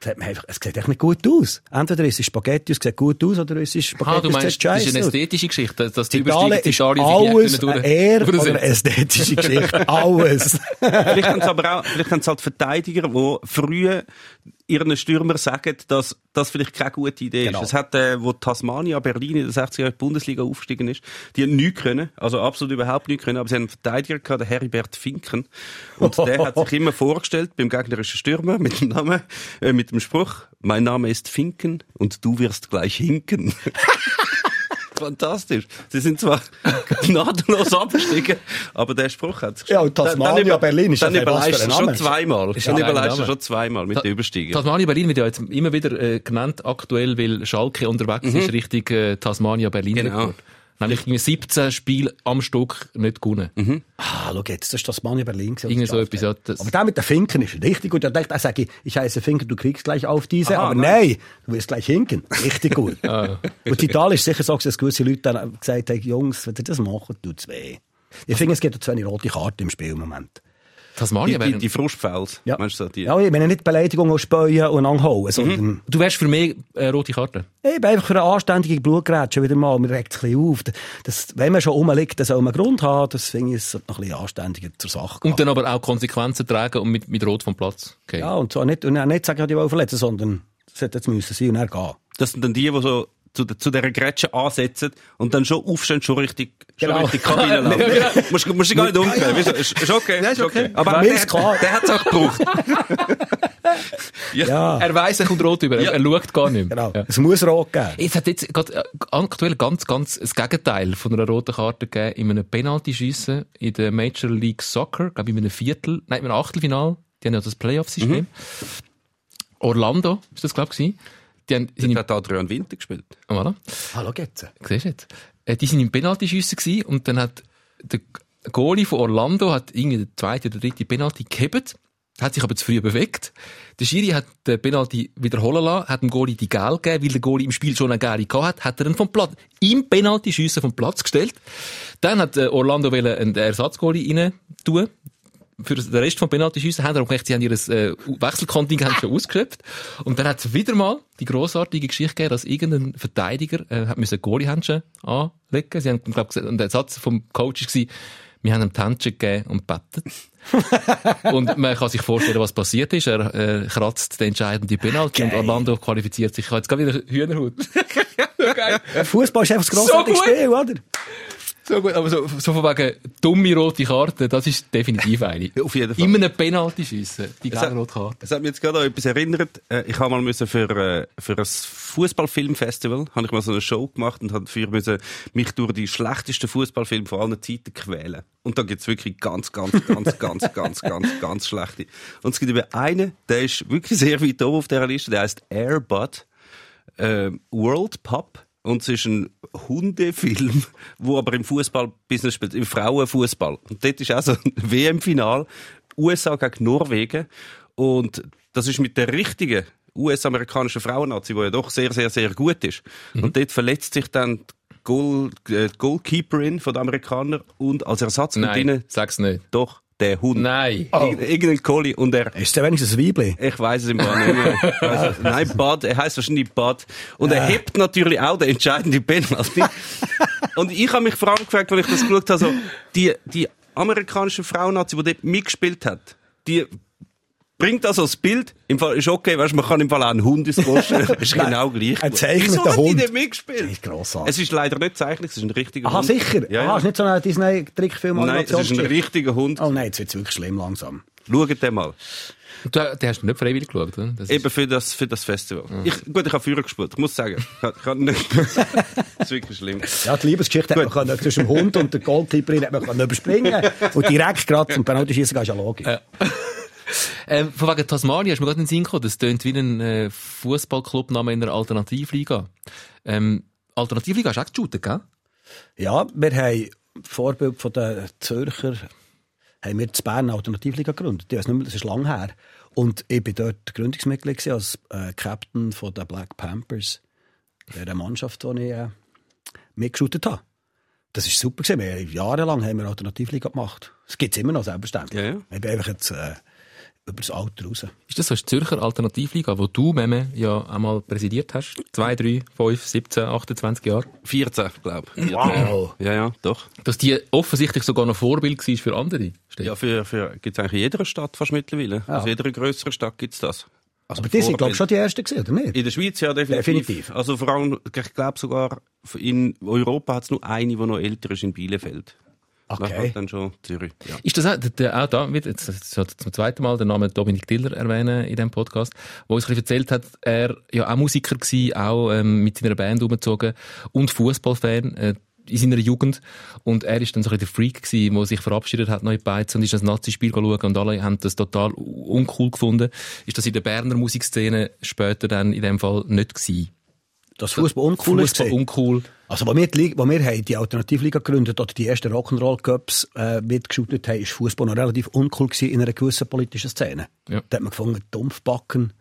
Das hat mir einfach, es sieht echt nicht gut aus. Entweder ist es Spaghetti, es sieht gut aus, oder es ist Spaghetti, Ah, du es meinst, das ist eine ästhetische Geschichte, dass die Italien ist alles eine Ehr- oder eine ästhetische Geschichte. alles. vielleicht haben sie aber auch, vielleicht haben sie halt Verteidiger, die früher ihren Stürmer sagen, dass das vielleicht keine gute Idee Genau. ist. Es hat, äh, wo Tasmania Berlin in den 60er Jahren in die Bundesliga aufgestiegen ist, die haben nichts können, also absolut überhaupt nichts können, aber sie haben einen Verteidiger gehabt, den Heribert Finken. Und der hat sich immer vorgestellt beim gegnerischen Stürmer mit dem Namen, äh, mit dem Spruch, mein Name ist Finken und du wirst gleich hinken. Fantastisch. Sie sind zwar gnadenlos abgestiegen, aber der Spruch hat sich Ja, und Tasmania, über- Berlin ist dann überleist ein er schon zweimal. Ist Dann überleist er Name. schon zweimal mit den Übersteiger. Tasmania Berlin wird ja jetzt immer wieder äh, genannt, aktuell, weil Schalke unterwegs ist Richtung äh, Tasmania Berlin. Mhm. Genau. Rekord. Nämlich irgendwie 17 Spiele am Stück nicht gewonnen. Ah, schau jetzt, das ist das Mania Berlin. gewesen, Irgendwie so etwas, hat. das- Aber der mit den Finken ist richtig gut. Da denkt er, sage ich, ich heiße Finken, du kriegst gleich auf diese. Aha, aber nein. nein, du wirst gleich hinken. Richtig gut. Ah. Und in Italien ist sicher so, dass gewisse Leute dann gesagt haben, Jungs, wenn ihr das macht, tut's weh. Ich finde, es gibt zu wenig rote Karten im Spiel im Moment. Tasmania Die, die, die Frustfouls. Ja. Meinst du die? Ja, ich meine nicht Beleidigung und Späuen und anhauen, sondern Du wärst für mich äh, rote Karte. ich bin einfach für eine anständige Blutgrätsche wieder mal. Man regt es ein bisschen auf. Das, wenn man schon rumliegt, dann soll man Grund haben. Das finde ich, noch ein bisschen anständiger zur Sache gehen. Und dann aber auch Konsequenzen tragen und mit, mit Rot vom Platz gehen. Ja, und zwar nicht, und nicht sagen, die wollen verletzen, sondern es hätte jetzt müssen sein und er gehen. Das sind dann die, die so zu, der- zu dieser Grätsche ansetzen und dann schon aufstehen, schon richtig, schon Genau. richtig Kabine laufen. Ja, genau. musst, musst dich gar nicht umdrehen. Wieso? Ist, ist okay. Ja, ist okay. Aber Mir der, ist klar. der hat es auch gebraucht. Ja, Er weiss, er kommt rot über. Ja. Er schaut gar nicht mehr. genau. Ja. Es muss rot geben. Es hat jetzt gerade äh, aktuell ganz, ganz das Gegenteil von einer roten Karte gegeben in einem Penalty-Schiessen in der Major League Soccer, glaube ich, in einem Viertel, nein, in einem Achtelfinal. Die haben ja das Playoff-System. Orlando ist das, glaube ich, gewesen. Die haben, sind hat Adrian Winter gespielt. voilà. Hallo, geht's? Siehst du jetzt? Äh, die sind im Penaltyschiessen gewesen und dann hat der Goalie von Orlando hat irgendwie den zweiten oder dritten Penalty gehebt, hat sich aber zu früh bewegt. Der Schiri hat den Penalty wiederholen lassen, hat dem Goalie die Gel gegeben, weil der Goalie im Spiel schon eine Gel gehabt hat, hat er ihn vom Platz, im Penaltyschiessen vom Platz gestellt. Dann hat äh, Orlando einen Ersatzgoalie rein tun. Für den Rest vom Penaltyschiessen haben gemerkt, sie haben ihr äh, Wechselkontingent schon ausgeschöpft. Und dann hat es wieder mal die grossartige Geschichte gegeben, dass irgendein Verteidiger äh, hat müssen Goalie-Händchen anlegen. Sie haben, glaub, gesagt, und der Satz vom Coach war, wir haben ihm die Händchen gegeben und bettet. und man kann sich vorstellen, was passiert ist. Er äh, kratzt den entscheidenden Penalty und Geil. Orlando qualifiziert sich. Ich habe jetzt gerade wieder Hühnerhut. Fußball ist einfach das grossartige So. Spiel, oder? So gut, aber so, so von wegen dumme rote Karte, das ist definitiv eine. Auf jeden Fall. In einem Penalty schiessen, die Es gelbe rote Karte. Es hat mich jetzt gerade an etwas erinnert. Äh, Ich habe mal müssen für, äh, für ein Fußballfilmfestival habe ich mal so eine Show gemacht und habe dafür müssen mich durch die schlechtesten Fußballfilme von allen Zeiten quälen. Und da gibt's wirklich ganz, ganz, ganz, ganz, ganz, ganz, ganz schlechte. Und es gibt eben einen, der ist wirklich sehr weit oben auf dieser Liste, der heißt Airbud äh, World Pup. Und es ist ein Hundefilm, wo aber im Fußballbusiness spielt, im Frauenfußball. Und dort ist auch so ein WM-Final, USA gegen Norwegen. Und das ist mit der richtigen US-amerikanischen Frauennazi, die ja doch sehr, sehr, sehr gut ist. Und dort verletzt sich dann die, Goal, äh, die Goalkeeperin von den Amerikanern und als Ersatz Nein, rein sag's nicht. doch der Hund. Nein. Irgend- Irgendein Collie und er Ist der wenigstens ein Weibli? ich weiß es im Fall nicht mehr. Nein, Bud. Er heißt wahrscheinlich Bud. Und er hebt natürlich auch den entscheidenden Penalty. Und ich habe mich vor allem gefragt, weil ich das geschaut habe, so, die, die amerikanische Frauennazi, die dort mitgespielt hat, die bringt also das Bild. Im Fall ist okay, weißt, du, man kann im Fall auch einen Hund ins stellen. Ist genau gleich. ein gezeichneter Wieso hat Hund. die denn mitgespielt? ist grossartig. Es ist leider nicht zeichnet, es ist ein richtiger Aha, Hund. sicher? Ja, Aha, ja. ist nicht so ein Disney-Trickfilm Nein, es ist ein richtiger Hund. Oh nein, jetzt wird's wirklich schlimm langsam. Schaut den mal. Du, den hast du nicht freiwillig geschaut, oder? Das Eben für das, für das Festival. Ich, gut, ich habe Führer gespielt, ich muss sagen. Ich, hab- ich hab nicht, das ist wirklich schlimm. Ja, die Liebesgeschichte hat man können, zwischen dem Hund und der Goldtipperin hat man können überspringen und direkt gerade zum Penalty-Schießen gehen, ist ja logisch. Ähm, von wegen Tasmania ist mir gerade in den Sinn gekommen, das tönt wie ein äh, Fußballclubname in einer Alternativliga. Ähm, Alternativliga hast du auch geshootet, gell? Ja, wir haben Vorbild von den Zürcher, haben wir in Bern eine Alternativliga gegründet. Ich weiss nicht mehr, das ist lang her. Und ich bin dort Gründungsmitglied als äh, Captain von den Black Panthers, der Mannschaft, die ich äh, mitgeschootet habe. Das ist super gewesen. Wir haben jahrelang haben wir Alternativliga gemacht. Das gibt es immer noch, selbstverständlich. Ja, ja. Ich bin einfach jetzt äh, über das Alter raus. Ist das so eine Zürcher Alternativliga, wo du, Meme, ja einmal präsidiert hast? Zwei, drei, fünf, 17, 28 Jahre. 14, glaube ich. Wow! Ja, ja, doch. Dass die offensichtlich sogar noch Vorbild war für andere. Stefan. Ja, für, für, gibt's eigentlich in jeder Stadt fast mittlerweile. Ja. Also in jeder grösseren Stadt gibt's das. Also Aber die sind, glaube ich, schon die Ersten gewesen, oder nicht? In der Schweiz ja definitiv. Definitiv. Also vor allem, ich glaube sogar, in Europa hat's nur eine, die noch älter ist in Bielefeld. Okay. Dann schon Zürich. Ja. Ist das auch, der, der, auch da, wird jetzt, zum zweiten Mal den Namen Dominik Diller erwähnen in diesem Podcast, wo uns ein bisschen erzählt hat, er ja auch Musiker gewesen, auch ähm, mit seiner Band umgezogen und Fußballfan äh, in seiner Jugend. Und er ist dann so ein bisschen der Freak gewesen, der sich verabschiedet hat, neu Beiz und ist das Nazi-Spiel schauen und alle haben das total uncool gefunden. Ist das in der Berner Musikszene später dann in dem Fall nicht gewesen? Das Fußball uncool ist. Fußball uncool. Also, wo wir, die wo wir haben die Alternativliga gegründet oder die ersten Rock'n'Roll-Cups äh, mitgeschootet haben, ist Fußball noch relativ uncool gewesen in einer gewissen politischen Szene. Ja. Da hat man gefunden, Dumpfbacken,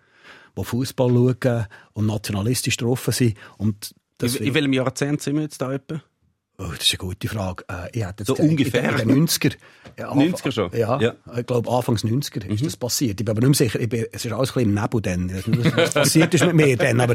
die Fußball schauen und nationalistisch drauf sind. Und das In, in welchem Jahrzehnt sind wir jetzt da etwa? Oh, das ist eine gute Frage. Äh, ich hätte So gesagt, ungefähr. In den 90er. Ja, Anfang- 90er schon? Ja, Ja. ich glaube Anfangs 90er ist das passiert. Ich bin aber nicht mehr sicher. Ich bin, es ist alles ein bisschen im Nebel dann. Was passiert ist mit mir dann. Aber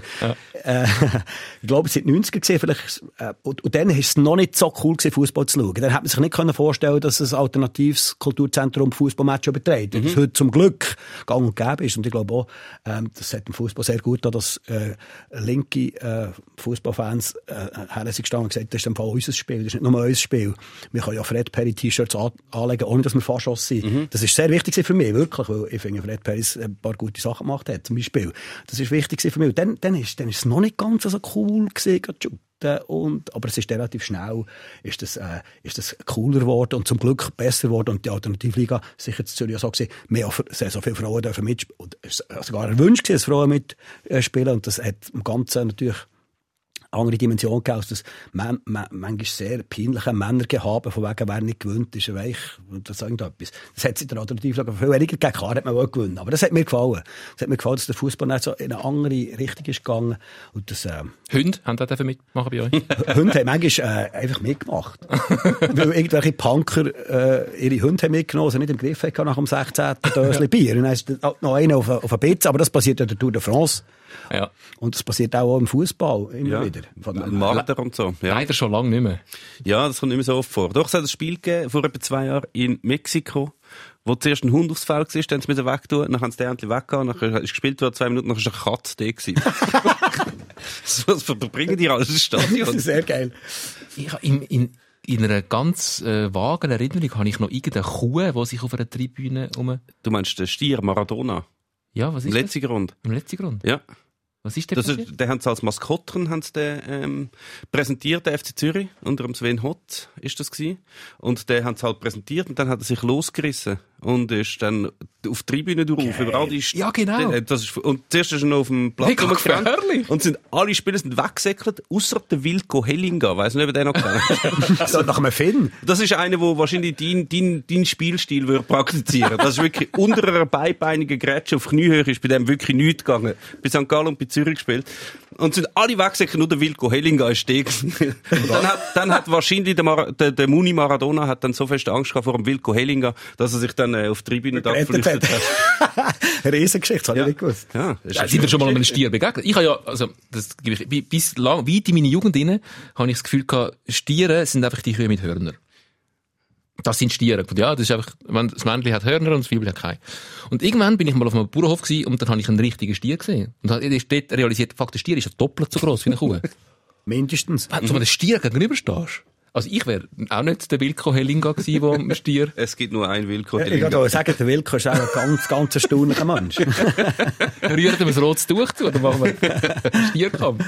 äh, ich glaube, es sind 90er gesehen vielleicht. Äh, und, und dann ist es noch nicht so cool gewesen, Fußball zu schauen. Dann hat man sich nicht können vorstellen, dass ein alternatives Kulturzentrum Fußballmatch überträgt. Das heute zum Glück gang und gäbe ist. Und ich glaube auch, ähm, das hat dem Fußball sehr gut getan, dass äh, linke äh, Fußballfans äh, her sind gestanden und gesagt, das ist im Fall unser Spiel, das ist nicht nur unser Spiel. Wir können ja Fred Perry T-Shirts an, anlegen, ohne dass wir Faschos sind. Das ist sehr wichtig für mich, wirklich, weil ich finde, Fred Perry ein paar gute Sachen gemacht hat, zum Beispiel. Das ist wichtig für mich. Und dann, dann ist, dann ist es noch nicht ganz so cool gewesen, und, aber es ist relativ schnell, ist das, äh, ist das cooler geworden und zum Glück besser geworden und die Alternativliga, sicher in Zürich auch so gesehen, mehr, sehr so viele Frauen dürfen mitspielen, und es ist sogar ein Wunsch gewesen, dass Frauen mitspielen und das hat im Ganzen natürlich andere Dimension als das man, man, manchmal sehr peinliche Männergehabe, von wegen, wer nicht gewinnt, ist Weich, und das irgendetwas. Das hat in der Alternativlage viel weniger gegeben. Klar hat man auch gewonnen, aber das hat mir gefallen. Es hat mir gefallen, dass der Fußball nicht so in eine andere Richtung ist gegangen. Und das, äh, Hunde haben da mitmachen bei euch? Hunde haben manchmal äh, einfach mitgemacht. Weil irgendwelche Punker äh, ihre Hunde haben mitgenommen, sie nicht im Griff hatten nach dem 16. Döschen Bier. Und dann ist noch einer auf, auf einen Bitz, aber das passiert ja der Tour de France. Ja. Und das passiert auch im Fußball immer Ja. wieder. Von dem- Marder und so. Ja. Leider schon lange nicht mehr. ja, das kommt nicht mehr so oft vor. Doch, es hat ein Spiel gegeben, vor etwa zwei Jahren in Mexiko, wo zuerst ein Hund aufs Feld war, dann haben sie wieder wegtun, dann haben sie den endlich weggehauen, dann ist gespielt worden, zwei Minuten, dann ist eine Katze da gewesen. Was verbringen die alles ins Das Stadion? ist sehr geil. Ich, im, in, in einer ganz äh, vagen Erinnerung habe ich noch irgendeine Kuh, die sich auf einer Tribüne um... Du meinst den Stier Maradona? Ja, was Im ist das? letzten Grund. Im letzten Grund. Ja. Was ist der Das passiert? ist, den haben sie als Maskottchen haben sie den, ähm, präsentiert, der FC Zürich, unter dem Sven Hott ist das gewesen. Und den haben sie halt präsentiert und dann hat er sich losgerissen und ist dann auf die Tribüne drauf, überall die St- Ja, genau. Äh, Das ist, und zuerst ist er noch auf dem Platz rumgerannt gefährlich. und sind, alle Spieler sind weggesäckelt, außer der Wilko Hellinga, weiss nicht, ob der noch kennt. So nach einem Film. Das ist einer, der wahrscheinlich dein, dein, dein Spielstil würde praktizieren. Das ist wirklich unter einer beibeinigen Grätsche auf Kniehöhe ist bei dem wirklich nichts gegangen. Bei St. Gallen und bei Zürich gespielt. Und sind alle weggesäckelt, nur der Wilko Hellinger ist stehen. dann hat, dann hat wahrscheinlich der, Mar der, der Muni Maradona hat dann so fest Angst gehabt vor dem Wilko Hellinger, dass er sich dann äh, auf die Tribüne da geflüchtet hat. Riesengeschichte, das habe ich nicht gewusst. Ja, Ja, ist sind wir schon mal einem Stier begegnet? Ich habe ja, also, das gebe ich, bi- bis lang, weit in meine Jugend rein, habe ich das Gefühl gehabt, Stiere sind einfach die Kühe mit Hörner. Das sind Stiere. Und ja, das ist einfach, wenn das Männchen hat Hörner und das Weibchen hat keine. Und irgendwann bin ich mal auf einem Bauernhof gewesen und dann habe ich einen richtigen Stier gesehen. Und habe dort realisiert, fuck, der Stier ist ja doppelt so groß wie eine Kuh. Mindestens. Wenn du einem Stier gegenüberstehst. Also ich wäre auch nicht der Wilko Hellinga gewesen, der dem Stier es gibt nur einen Wilko Ich Hellinger. würde sagen, der Wilko ist auch ein ganz, ganz erstaunlicher Mensch. rührt ihm ein rotes Tuch zu, dann machen wir einen Stierkampf.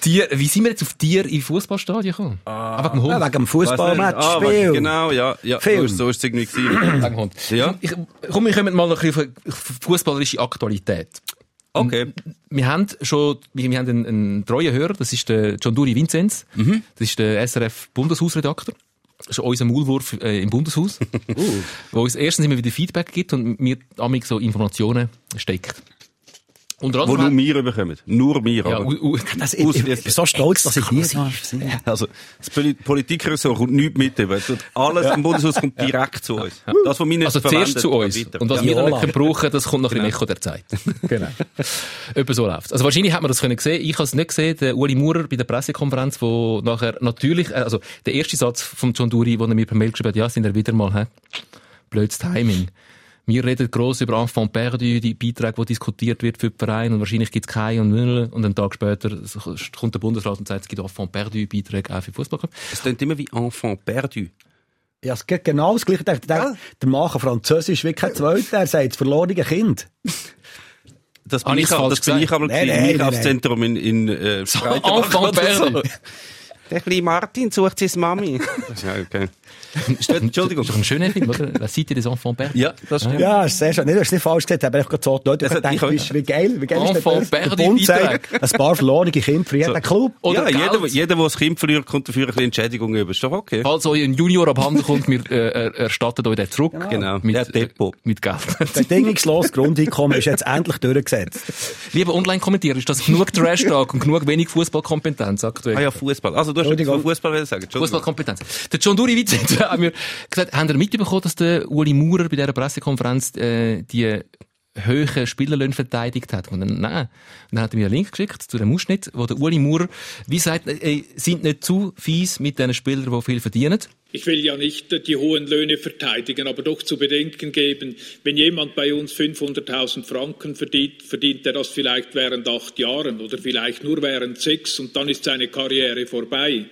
Tier, wie sind wir jetzt auf Tier in Fußballstadien gekommen? Ah, wegen dem Hund. Ja, wegen dem Fußballmatch. Ah, Spiel. Genau, ja, ja. So Film. ist, so ist es irgendwie gewesen. Wegen dem Hund. Ja. Ich, komm, wir kommen mal noch ein bisschen auf fußballerische Aktualität. Okay. Wir haben schon, wir, wir haben einen, einen treuen Hörer, das ist der John Duri Vinzenz. Das ist der SRF-Bundeshausredakteur. Das ist unser Maulwurf äh, im Bundeshaus. Wo uns erstens immer wieder Feedback gibt und mir amig so Informationen steckt. Unter Wo nur wir bekommen. Nur wir. ja, aber. u- u- Das, ich, ich, ich bin so stolz, dass ich hier darf. Also, das Poli- Politikressort kommt nichts mit. Alles im Bundeshaus kommt direkt zu uns. Das, was wir Also zuerst zu uns. weiter. Und was ja. wir dann Jola. nicht können brauchen, das kommt dem Genau. Echo der Zeit. Genau. Etwa so läuft's. Also wahrscheinlich hat man das können sehen. Ich habe es nicht gesehen. Der Uli Maurer bei der Pressekonferenz, wo nachher natürlich, äh, also der erste Satz vom John Duri, wo er mir per Mail geschrieben hat, ja, sind er wieder mal, hä? Blödes Timing. Wir reden gross über Enfant perdu, die Beiträge, die diskutiert wird für den Verein und wahrscheinlich gibt's keine und nö. und einen Tag später kommt der Bundesrat und sagt, es gibt Enfant perdu Beiträge auch für Fußballclub. Es klingt immer wie Enfant perdu. Ja, es geht genau das Gleiche. Der, der, der kann Französisch wie kein Zweiter. Er sagt, das verlorene Kind. Das Habe bin ich das bin ich aber Nein, nein, im nein, Einkaufszentrum in, in äh, Breitenbach Enfant oder so. perdu. Der kleine Martin sucht seine Mami. ja, okay. Entschuldigung. Das ist doch ein schöner Film, oder? La Cité des Enfants perdus. Ja, das stimmt. Ja, ist sehr schön. Nee, du hast nicht falsch gesagt, aber ich habe gerade so Das hat- gedacht, wie, wie geil, wie geil ist Enfant das? Der perdu Bund Beitrag. sagt, ein paar verlorene Kinder für jeden Club. Oder ja, jeder, Geld. jeder, der das Kind verliert, kommt dafür ein bisschen Entschädigung über. Ist doch okay. Falls euch ein Junior abhanden kommt, wir äh, er- erstattet euch den zurück. Genau, Mit, der Depot. Äh, mit Geld. Bedingungslos Grundeinkommen ist jetzt endlich durchgesetzt. Liebe Online-Kommentiere, ist das genug Trash-Talk und genug wenig Fußballkompetenz aktuell? Ah ja, Fußball. Also, du hast Fußball sagen. Fußballkompetenz. Der John Duri Vincent hat mir gesagt, haben ihr mitbekommen, dass der Uli Maurer bei dieser Pressekonferenz äh, die hohen Spielerlöhne verteidigt hat? Und dann, nein. Und dann hat er mir einen Link geschickt zu dem Ausschnitt, wo der Uli Maurer, wie sagt, äh, sind nicht zu fies mit den Spielern, die viel verdienen. Ich will ja nicht die hohen Löhne verteidigen, aber doch zu bedenken geben, wenn jemand bei uns 500.000 Franken verdient, verdient er das vielleicht während acht Jahren oder vielleicht nur während sechs und dann ist seine Karriere vorbei.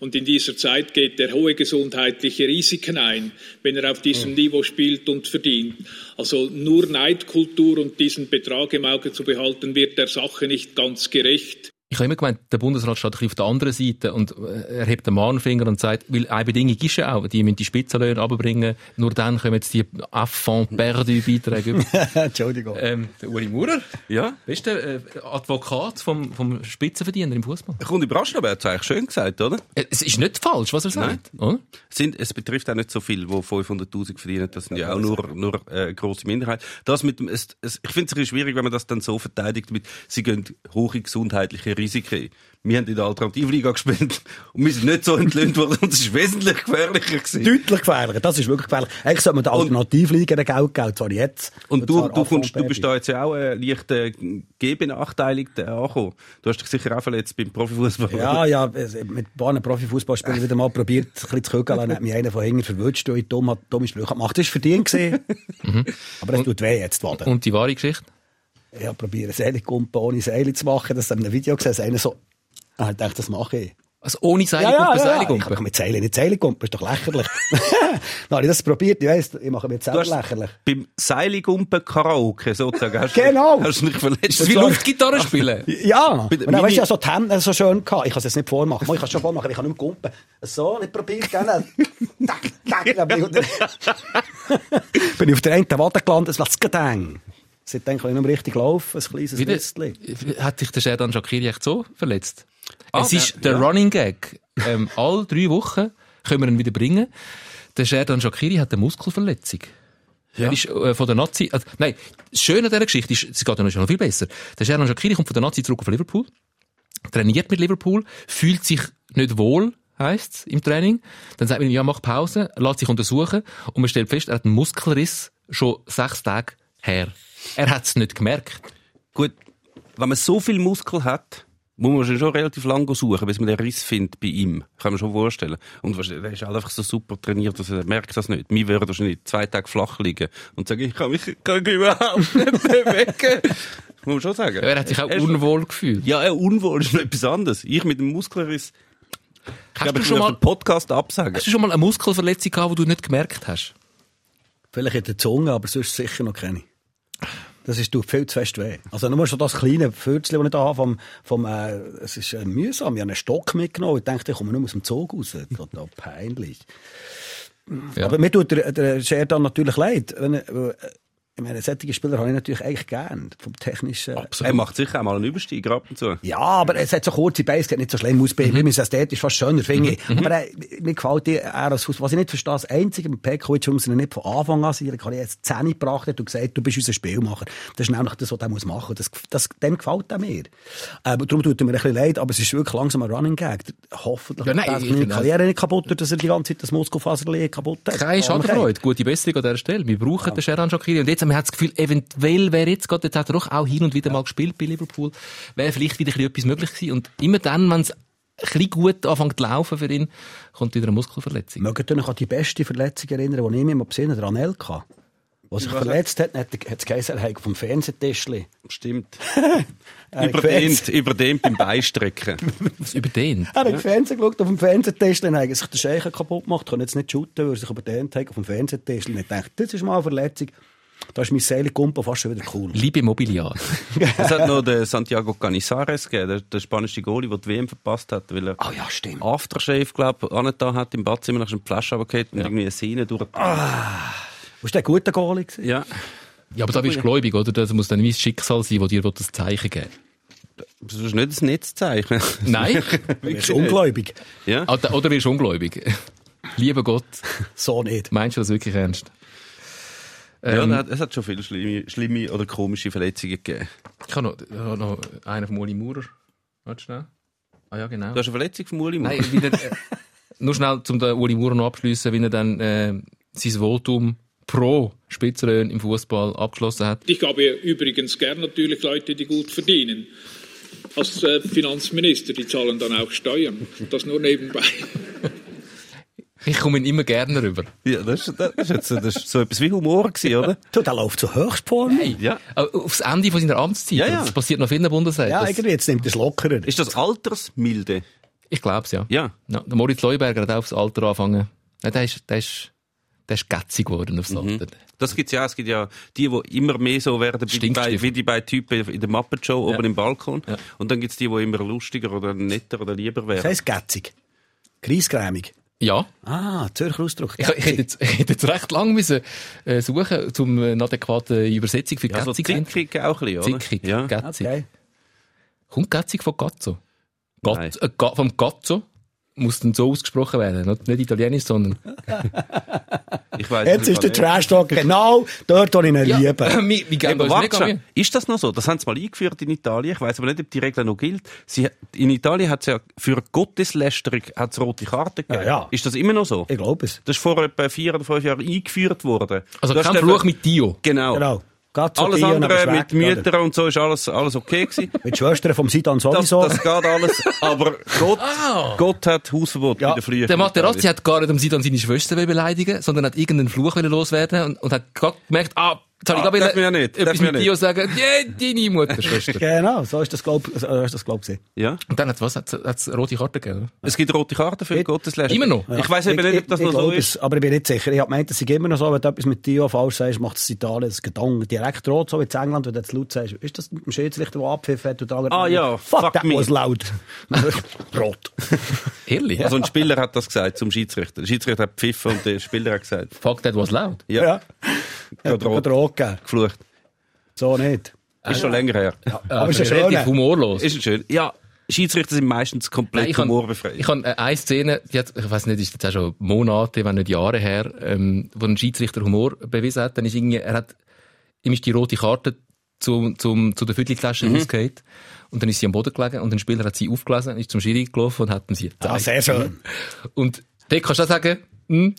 Und in dieser Zeit geht er hohe gesundheitliche Risiken ein, wenn er auf diesem Niveau spielt und verdient. Also nur Neidkultur und diesen Betrag im Auge zu behalten, wird der Sache nicht ganz gerecht. Ich habe immer gemeint, der Bundesrat steht ein bisschen auf der anderen Seite und äh, er hebt den Mahnfinger und sagt, weil eine Bedingung ist ja auch, die müssen die Spitzenlöhne runterbringen, nur dann kommen jetzt die Affront perdu Beiträge über. Entschuldigung. ähm, der Uli Maurer, Ja. bist du äh, Advokat vom, vom Spitzenverdiener im Fußball? Kommt überraschend, aber er hat es eigentlich schön gesagt, oder? Äh, Es ist nicht falsch, was er sagt. Oder? sind, es betrifft auch nicht so viel, die 500.000 verdienen. Das sind ja auch nur, nur äh, eine grosse Minderheit. Das mit dem, es, es, ich finde es ein bisschen schwierig, wenn man das dann so verteidigt mit, sie gehen hohe gesundheitliche Risiken. Wir haben in der Alternativliga gespielt und wir sind nicht so entlöhnt worden und es ist wesentlich gefährlicher gewesen. Deutlich gefährlicher, das ist wirklich gefährlich. Eigentlich sollte man der Alternativliga Geld geben, zwar jetzt. Und du, du, kommst, du bist da jetzt ja auch äh, leicht äh, gehbenachteiligt äh, angekommen. Du hast dich sicher auch verletzt beim Profifußball. Ja, ja, mit ein paar Profifußballspielern wieder mal probiert, ein bisschen zu kügeln, dann hat mich einer von hinten verwünscht und dumme Sprüche gemacht. Das war verdient gewesen. Aber es tut weh jetzt, Waden. Und die wahre Geschichte? Ich habe probiert, Seilkumpen ohne Seile zu machen. Das habe ich in einem Video gesehen, dass einer so, ah, ich dachte, das mache ich. Also ohne Ja, Seilgumpen, ja, ja. Ich Seilgumpen. kann mit Seilen nicht Seilgumpen, ist doch lächerlich. Dann habe ich das probiert, ich weiss, ich mache mir jetzt selber lächerlich. beim Seiligumpen Karaoke sozusagen. Hast du- Genau. Hast du dich verletzt? Wie Luftgitarre spielen. Ja, und dann weißt du ja so die Hände so schön gehabt. Ich kann es jetzt nicht vormachen. Ich kann es schon vormachen, ich kann nicht mehr gumpen. So, nicht probiert, gerne. Tack, tack, dann bin ich unter- bin ich auf der einen Wade gelandet, es war das Gedäng. Seitdem kann ich nicht mehr richtig laufen, ein kleines Wie Nestchen. hat sich der Sherdan Shakiri echt so verletzt? Ah, es ist ja, der ja. Running Gag. Ähm, alle drei Wochen können wir ihn wieder bringen. Der Sherdan Shakiri hat eine Muskelverletzung. Er ist äh, von der Nazi. Also, nein, das Schöne an dieser Geschichte ist, es geht ja noch viel besser. Der Sherdan Shakiri kommt von der Nazi zurück auf Liverpool, trainiert mit Liverpool, fühlt sich nicht wohl, heisst's im Training. Dann sagt man ihm, ja, mach Pause, lässt sich untersuchen und man stellt fest, er hat einen Muskelriss schon sechs Tage her. Er hat es nicht gemerkt. Gut, wenn man so viel Muskel hat, muss man schon relativ lange suchen, bis man den Riss findet bei ihm. Kann man schon vorstellen. Und er ist einfach so super trainiert, dass er merkt das nicht. Wir würden wahrscheinlich zwei Tage flach liegen und sagen, ich kann mich, kann mich überhaupt nicht bewegen. muss man schon sagen. Er hat sich auch Er ist- unwohl gefühlt. Ja, er unwohl ist noch etwas anderes. Ich mit dem Muskelriss, ich Hast glaube, du, ich schon mal, den Podcast absagen. hast du schon mal eine Muskelverletzung gehabt, die du nicht gemerkt hast? Vielleicht in der Zunge, aber sonst sicher noch keine. Das ist tut viel zu fest weh. Also nur schon das kleine Fürzchen, das ich da habe, vom, vom, äh, es ist äh, mühsam. Ich habe einen Stock mitgenommen. Ich dachte, ich komme nur aus dem Zug raus. Total peinlich. Ja. Aber mir tut der, der Sheridan natürlich leid. Wenn, äh, ich meine, solche Spieler habe ich natürlich eigentlich gern. Vom technischen. Er macht sicher auch mal einen Übersteiger ab und zu. Ja, aber es hat so kurze Beine, es sieht nicht so schlimm aus. Bei ihm ist es ästhetisch fast schöner, finde ich. Aber äh, mir gefällt dir er als Fuß. Was ich nicht verstehe, das Einzige mit Pekovic, warum sie ihn nicht von Anfang an kann ich jetzt Zähne gebracht hat und gesagt, du bist unser Spielmacher. Das ist nämlich das, was er muss machen muss. Das, das, dem gefällt er mir. Aber darum tut er mir ein bisschen leid, aber es ist wirklich langsam ein Running Gag. Hoffentlich Ja, nein, er ich seine Karriere nicht kaputt, durch, dass er die ganze Zeit das Muskelfaserli kaputt hat. Keine Schadenfreude. Gute Besserung an dieser Stelle. Wir brauchen den Sheran Shakiri. Und jetzt haben wir das Gefühl, eventuell wäre jetzt gerade, jetzt hat er doch auch hin und wieder mal gespielt bei Liverpool, wäre vielleicht wieder ein bisschen etwas möglich gewesen. Und immer dann, wenn es ein bisschen gut anfängt zu laufen für ihn, kommt wieder eine Muskelverletzung. Mögt ihr euch an die beste Verletzung erinnern, die ich mir mal gesehen habe, der Anelka? Der sich verletzt hat, hat er hat vom Fernsehtischli. Stimmt. Er hat Überdehnt, überdehnt beim Beistrecken. Das überdehnt. Er hat im Fernsehen geschaut, auf dem Fernsehtisch, dann hat sich der Scheicher kaputt gemacht, kann jetzt nicht shooten, weil er sich überdehnt hat auf dem Fernsehtisch. Und ich dachte, das ist mal eine Verletzung. Da ist mein Seelenkumpen fast schon wieder cool. Liebe Mobiliar. Es hat noch den Santiago Canizares gegeben, der, der spanische Goalie, der die WM verpasst hat, weil er Ah ja, stimmt. Aftershave, glaube ich, hat im Badzimmer, nach einem Flasche runtergefallen und irgendwie eine Sehne durch. Was der guter Goalie? Ja. Ja, aber da bist du gläubig, oder? Das muss dann wie das Schicksal sein, das dir das Zeichen geben Das ist nicht ein Netzzeichen. Nein? Du bist ungläubig. Ja. Oder oder wirst du ungläubig? Lieber Gott, So nicht. meinst du das wirklich ernst? Ja, Ähm, es hat- es hat schon viele schlimme, schlimme oder komische Verletzungen gegeben. Ich habe noch, ich habe noch einen von Uli Maurer. Warte schnell. Ah ja, genau. Du hast eine Verletzung von Uli Moore? Nein, wieder, äh, nur schnell, um den Uli Maurer noch abschliessen, wie er dann äh, sein Votum pro Spitzenlöhne im Fußball abgeschlossen hat. Ich habe übrigens gern natürlich Leute, die gut verdienen. Als äh, Finanzminister, die zahlen dann auch Steuern. Das nur nebenbei. Ich komme ihn immer gerne rüber. Ja, das, ist- das, ist jetzt, das ist so etwas wie Humor gewesen, oder? Du, der läuft so Höchstform. Ja. Äh, Aufs Ende von seiner Amtszeit. Ja, ja. Das passiert noch vielen Bundesländern. Ja, Das- irgendwie, jetzt nimmt er es lockerer. Ist das altersmilde? Ich glaube es, ja. Ja. ja. Der Moritz Leuberger hat auch aufs Alter angefangen. Ja, der ist, der ist, der ist gätzig geworden aufs Alter. Das gibt's ja. Es gibt ja die, die immer mehr so werden, wie die, wie die beiden Typen in der Muppet Show Ja. oben im Balkon. Ja. Und dann gibt's die, die immer lustiger oder netter oder lieber Das werden. heisst gätzig. Kreisgrämig. Ja. Ah, Zürcher Ausdruck. Ich, ich, hätte jetzt, ich hätte jetzt recht lang müssen, äh, suchen, um eine adäquate Übersetzung für Ja, so gätzig zu finden. zickig auch ein bisschen, oder? Zickig, Ja. gätzig. Okay. Kommt gätzig von Gazzo? Nein. Gatz, äh, vom Gazzo muss dann so ausgesprochen werden. Nicht, italienisch, sondern... Ich weiss Jetzt ist der was- Trash Talk genau dort, wo ich ihn liebe. Aber uns warte mega schon. Mühe. Ist das noch so? Das haben sie mal eingeführt in Italien. Ich weiß aber nicht, ob die Regel noch gilt. Sie, in Italien hat es ja für Gotteslästerung hat's rote Karten gegeben. Ja, ja. Ist das immer noch so? Ich glaube es. Das ist vor etwa vier oder fünf Jahren eingeführt worden. Also Du hast kein eben- Fluch mit Dio. Genau. Genau. Alles andere mit weg, oder? Müttern und so ist alles, alles okay gewesen. Mit Schwestern vom Sidan Das, sowieso. das geht alles. Aber Gott, Ah. Gott hat Hausverbot Ja, bei der frühen Der Materazzi hat gar nicht um sie dann seine Schwester beleidigen, sondern hat irgendeinen Fluch wollen loswerden und, und hat gerade gemerkt, ah, Jetzt habe ich Ah, gerade darf man ja nicht, etwas ja mit nicht. Dio sagen, ja, deine Mutterschwester. Genau, so ist das, glaub, so ist das, glaub ich. Ja. Und dann hat was? Hat es rote Karte gegeben? oder? Es gibt rote Karten für Gottesläster. Immer noch? Ich weiss eben nicht, ob das ich, noch so ist. Es, aber ich bin nicht sicher. Ich habe gemeint, es ist immer noch so, wenn du etwas mit Dio falsch sagst, macht es Italien das Gedanken direkt rot, so wie in England, wenn du zu laut sagst. Ist das mit dem Schiedsrichter, der abpfiffen hat? Und andere- Ah, ja, fuck, fuck that me. was laut. rot. Ehrlich? Also ein Spieler hat das gesagt zum Schiedsrichter. Der Schiedsrichter hat pfiffen und der Spieler hat gesagt, Fuck, that was loud. ja, Ja. Ja, gegeben. geflucht. So nicht. Ist schon länger her. Aber ist ja relativ schön. humorlos. Ist schön. Ja, Schiedsrichter sind meistens komplett Nein, ich habe humorbefreit. ich hab, äh, eine Szene, die hat, ich weiß nicht, ist jetzt auch schon Monate, wenn nicht Jahre her, ähm, wo ein Schiedsrichter Humor bewiesen hat. Dann ist irgendwie, er hat, ihm ist die rote Karte zum, zum, zu der Viertelflasche Mhm. rausgefallen. Und dann ist sie am Boden gelegen und ein Spieler hat sie aufgelesen, ist zum Schiri gelaufen und hat ihm sie Ah, gezeigt. sehr schön. Und dort kannst du auch sagen, hm,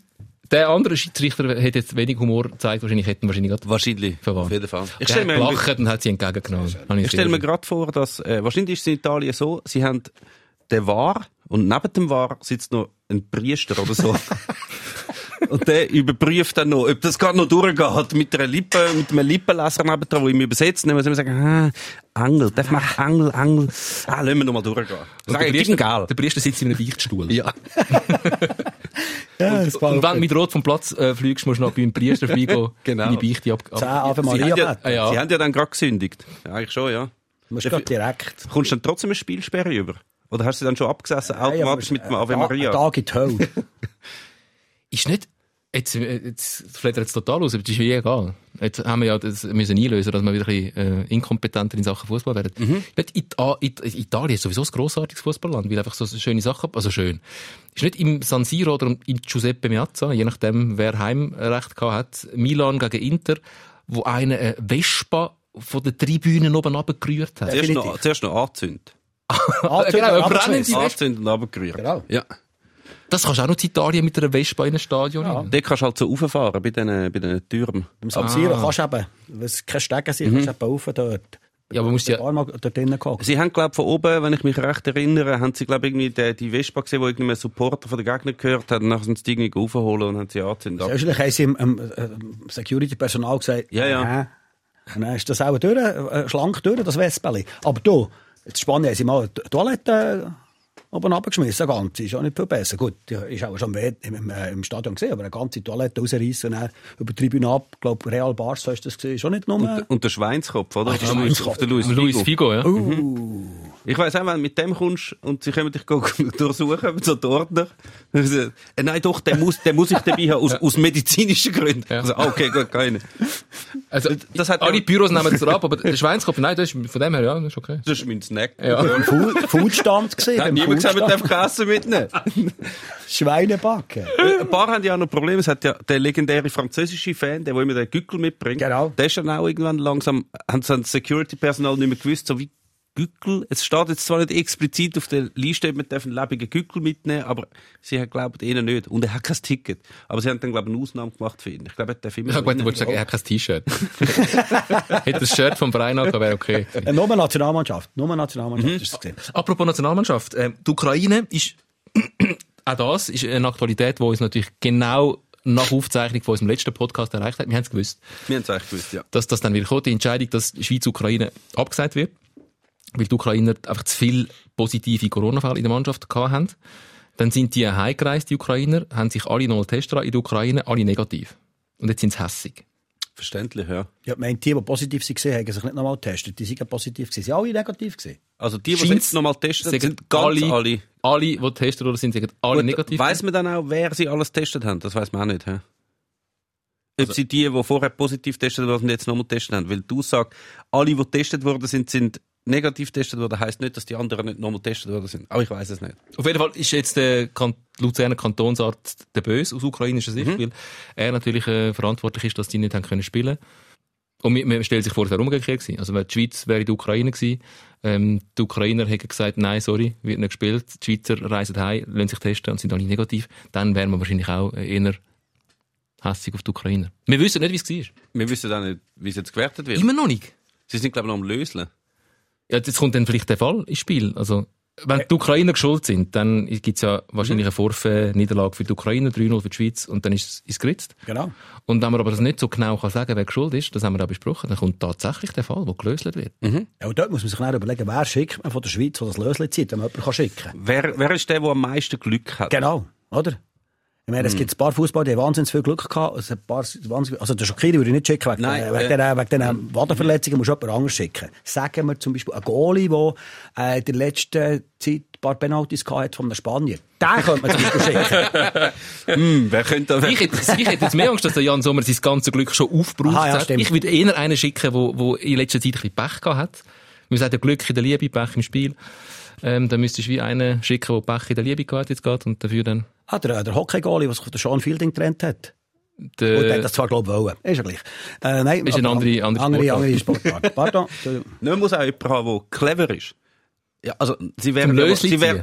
der andere Schiedsrichter hätte jetzt wenig Humor gezeigt, wahrscheinlich hätten wahrscheinlich gerade Wahrscheinlich. verwandt. Auf jeden Fall. Ich Der stelle hat mir, gelacht und hat sie entgegengenommen. Habe ich stell mir gerade vor, dass, äh, wahrscheinlich ist es in Italien so, sie haben den War und neben dem War sitzt noch ein Priester oder so. und der überprüft dann noch, ob das gerade noch durchgeht mit einer Lippe, mit einem Lippenleser neben dran, wo ihm übersetzt. Dann muss ich immer sagen, ah, Angel, darf man Angel, Angel. Ah, lassen wir noch mal durchgehen. Und Sag, der, Priester, Geld. der Priester sitzt in einem Beichtstuhl. Ja. Ja, das Und wenn du mit Rot vom Platz äh, fliegst, musst du noch beim Priester vorbeigehen, Genau. deine Beichte ab... Zehn ab Ave Sie Maria ja. Ah, ja. sie haben ja dann gerade gesündigt. Ja, eigentlich schon, ja. Du musst gerade direkt. Kommst du dann trotzdem eine Spielsperre über? Oder hast du dann schon abgesessen, automatisch mit dem Ave Maria? Tag in die Hölle. Ist nicht... Jetzt, äh, jetzt flattert es total aus, aber das ist wie egal. Jetzt haben wir ja das müssen einlösen, dass wir wieder ein bisschen äh, inkompetenter in Sachen Fußball werden. Mhm. Nicht Ita It Italien ist sowieso ein grossartiges Fußballland, weil einfach so schöne Sachen, also schön. Ist nicht im San Siro oder im Giuseppe Meazza, je nachdem, wer Heimrecht gehabt hat, Milan gegen Inter, wo einer eine Vespa von den Tribünen oben runtergerührt hat. Zuerst noch, zuerst noch anzündet. genau, eine brennende Vespa. Anzündet und runtergerührt. Genau. Ja. Das kannst du auch noch in Italien mit einer Vespa in ein Stadion. Ja. Dort kannst du halt so rauffahren, bei diesen, bei diesen Türmen. Im San Siro kannst du eben, wenn es keine Stege sind, kannst du eben rauf dort. Ja, aber musst Ein ja, Mal dort drinnen geguckt. Sie haben, glaube von oben, wenn ich mich recht erinnere, haben sie, glaube irgendwie die, die Vespa gesehen, wo irgendein Supporter von den Gegnern gehört hat, und dann sind sie die irgendwie raufholen und haben sie angezündet. Selbstverständlich haben sie im, im, im Security-Personal gesagt, Ja, ja. Äh, und dann ist das auch durch, äh, schlank durch, das Westbelli. Aber du, jetzt spannend, haben sie mal die Oben runtergeschmissen, eine ganze, ist auch nicht viel besser. Gut, ist auch schon im, im, äh, im Stadion gesehen, aber eine ganze Toilette rausreißen und dann über die Tribüne ab, ich glaube, Real Barca ist das gesehen, ist auch nicht nur... Und, und der Schweinskopf, oder? der Auf der Luis- Schweinskopf. Auf der Luis Luis Figo. Ja. uh, Ich weiss auch, wenn du mit dem kommst und sie kommen dich durchsuchen, so die Ordner. Äh, nein, doch, der muss, der muss ich dabei haben, aus, aus medizinischen Gründen. Ja. Also, ah, okay, gut, keine. Also, Das hat alle ja- Büros nehmen das ab, aber der Schweinskopf, nein, das ist von dem her, ja, das ist okay. Das ist mein Snack. Ja. Food, Foodstand gesehen, hat niemand man Foodstand. darf Essen mitnehmen. Schweinebacken. Ein paar haben ja auch noch Probleme. Es hat ja der legendäre französische Fan, der, der immer den Gückel mitbringt. Genau. Der ist dann auch irgendwann langsam, haben sie das Security-Personal nicht mehr gewusst, so wie Gückel. Es steht jetzt zwar nicht explizit auf der Liste, man darf einen lebenden Gückel mitnehmen, aber sie haben glaubt ihnen nicht. Und er hat kein Ticket. Aber sie haben dann, glaube ich, eine Ausnahme gemacht für ihn. Ich glaube, er darf immer Ja, gut, du wolltest sagen, er hat kein T-Shirt. Hätte das Shirt vom Verein angehabt, wäre okay. Äh, Nur Nationalmannschaft. Nur Nationalmannschaft ist es gesehen. Apropos Nationalmannschaft, äh, die Ukraine ist, auch das ist eine Aktualität, die uns natürlich genau nach Aufzeichnung von unserem letzten Podcast erreicht hat. Wir haben es gewusst, Wir haben es eigentlich gewusst, ja. dass das dann wieder kommt, die Entscheidung, dass Schweiz-Ukraine abgesagt wird, weil die Ukrainer einfach zu viel positive Corona-Fälle in der Mannschaft gehabt haben. Dann sind die heimgereist, die Ukrainer, haben sich alle nochmal testen in der Ukraine, alle negativ. Und jetzt sind sie hässig. Verständlich, ja. Ja, ich meine, die, die positiv waren, haben sich nicht nochmal getestet. Die sind positiv gewesen. Sie waren alle negativ gewesen. Also die, die jetzt nochmal testen, sagen sind ganz alle. Alle, die getestet worden sind, sagen alle negativ. Weiß man dann auch, wer sie alles getestet haben? Das weiß man auch nicht. Hä? Ob Also- sie die, die vorher positiv getestet wurden, jetzt nochmal testet haben. Weil du sagst, alle, die getestet worden sind, sind negativ getestet worden, heisst nicht, dass die anderen nicht nochmal getestet worden sind. Aber ich weiß es nicht. Auf jeden Fall ist jetzt der kan Luzerner Kantonsarzt der Böse aus ukrainischer Sicht, weil er natürlich äh, verantwortlich ist, dass die nicht haben können spielen. Und man, stellt sich vor, es wäre umgekehrt gewesen. Also wenn die Schweiz wäre in der Ukraine gewesen, ähm, die Ukrainer hätten gesagt, nein, sorry, wird nicht gespielt. Die Schweizer reisen heim, lassen sich testen und sind alle negativ. Dann wären wir wahrscheinlich auch eher hässig auf die Ukrainer. Wir wissen nicht, wie es war. Wir wissen auch nicht, wie es jetzt gewertet wird. Immer noch nicht. Sie sind, glaube ich, noch am Löseln. Ja, jetzt kommt dann vielleicht der Fall ins Spiel. Also, wenn die Ukrainer schuld sind, dann gibt's ja wahrscheinlich eine Vorfe-Niederlage für die Ukrainer, 3-0 für die Schweiz und dann ist es geritzt. Genau. Und wenn man aber das nicht so genau kann sagen, wer schuld ist, das haben wir auch besprochen, dann kommt tatsächlich der Fall, wo gelöst wird. Ja, und dort muss man sich dann überlegen, wer schickt man von der Schweiz, der das Lösli zieht, wenn man jemanden kann schicken kann. Wer, wer ist der, der am meisten Glück hat? Genau, oder? Ich meine, es gibt ein paar Fußballer, die haben wahnsinnig viel Glück gehabt. Es ein paar, wahnsinnig, also, der Schokiri würde ich nicht schicken, wegen, Nein, wegen, äh, den, wegen den Wadenverletzungen muss jemand anderes schicken. Sagen wir zum Beispiel einen Goalie, der äh, in der letzten Zeit ein paar Penalties gehabt hat von einem Spanier. Den könnte man zum Beispiel schicken. Hm, wer könnte da Ich hätte, ich hätte jetzt mehr Angst, dass der Jan Sommer sein ganzes Glück schon aufgebraucht Aha, ja, hat. Ich würde eher einen schicken, der, der in letzter Zeit ein bisschen Pech gehabt hat. Man sagt ja Glück in der Liebe, Pech im Spiel. Ähm, dann müsstest du wie einen schicken, der Pech in der Liebe gehabt jetzt geht und dafür dann Ah, der, der Hockey-Goalie, der sich von der Sean Fielding getrennt hat. Und der der, hat das zwar, glaube ich, wollen. Ist ja gleich. Äh, nein, Ist eine andere- andere andere, Sportart. andere Sportart. Pardon. Man muss auch jemanden haben, der clever ist. Ja, also, sie Lösli sie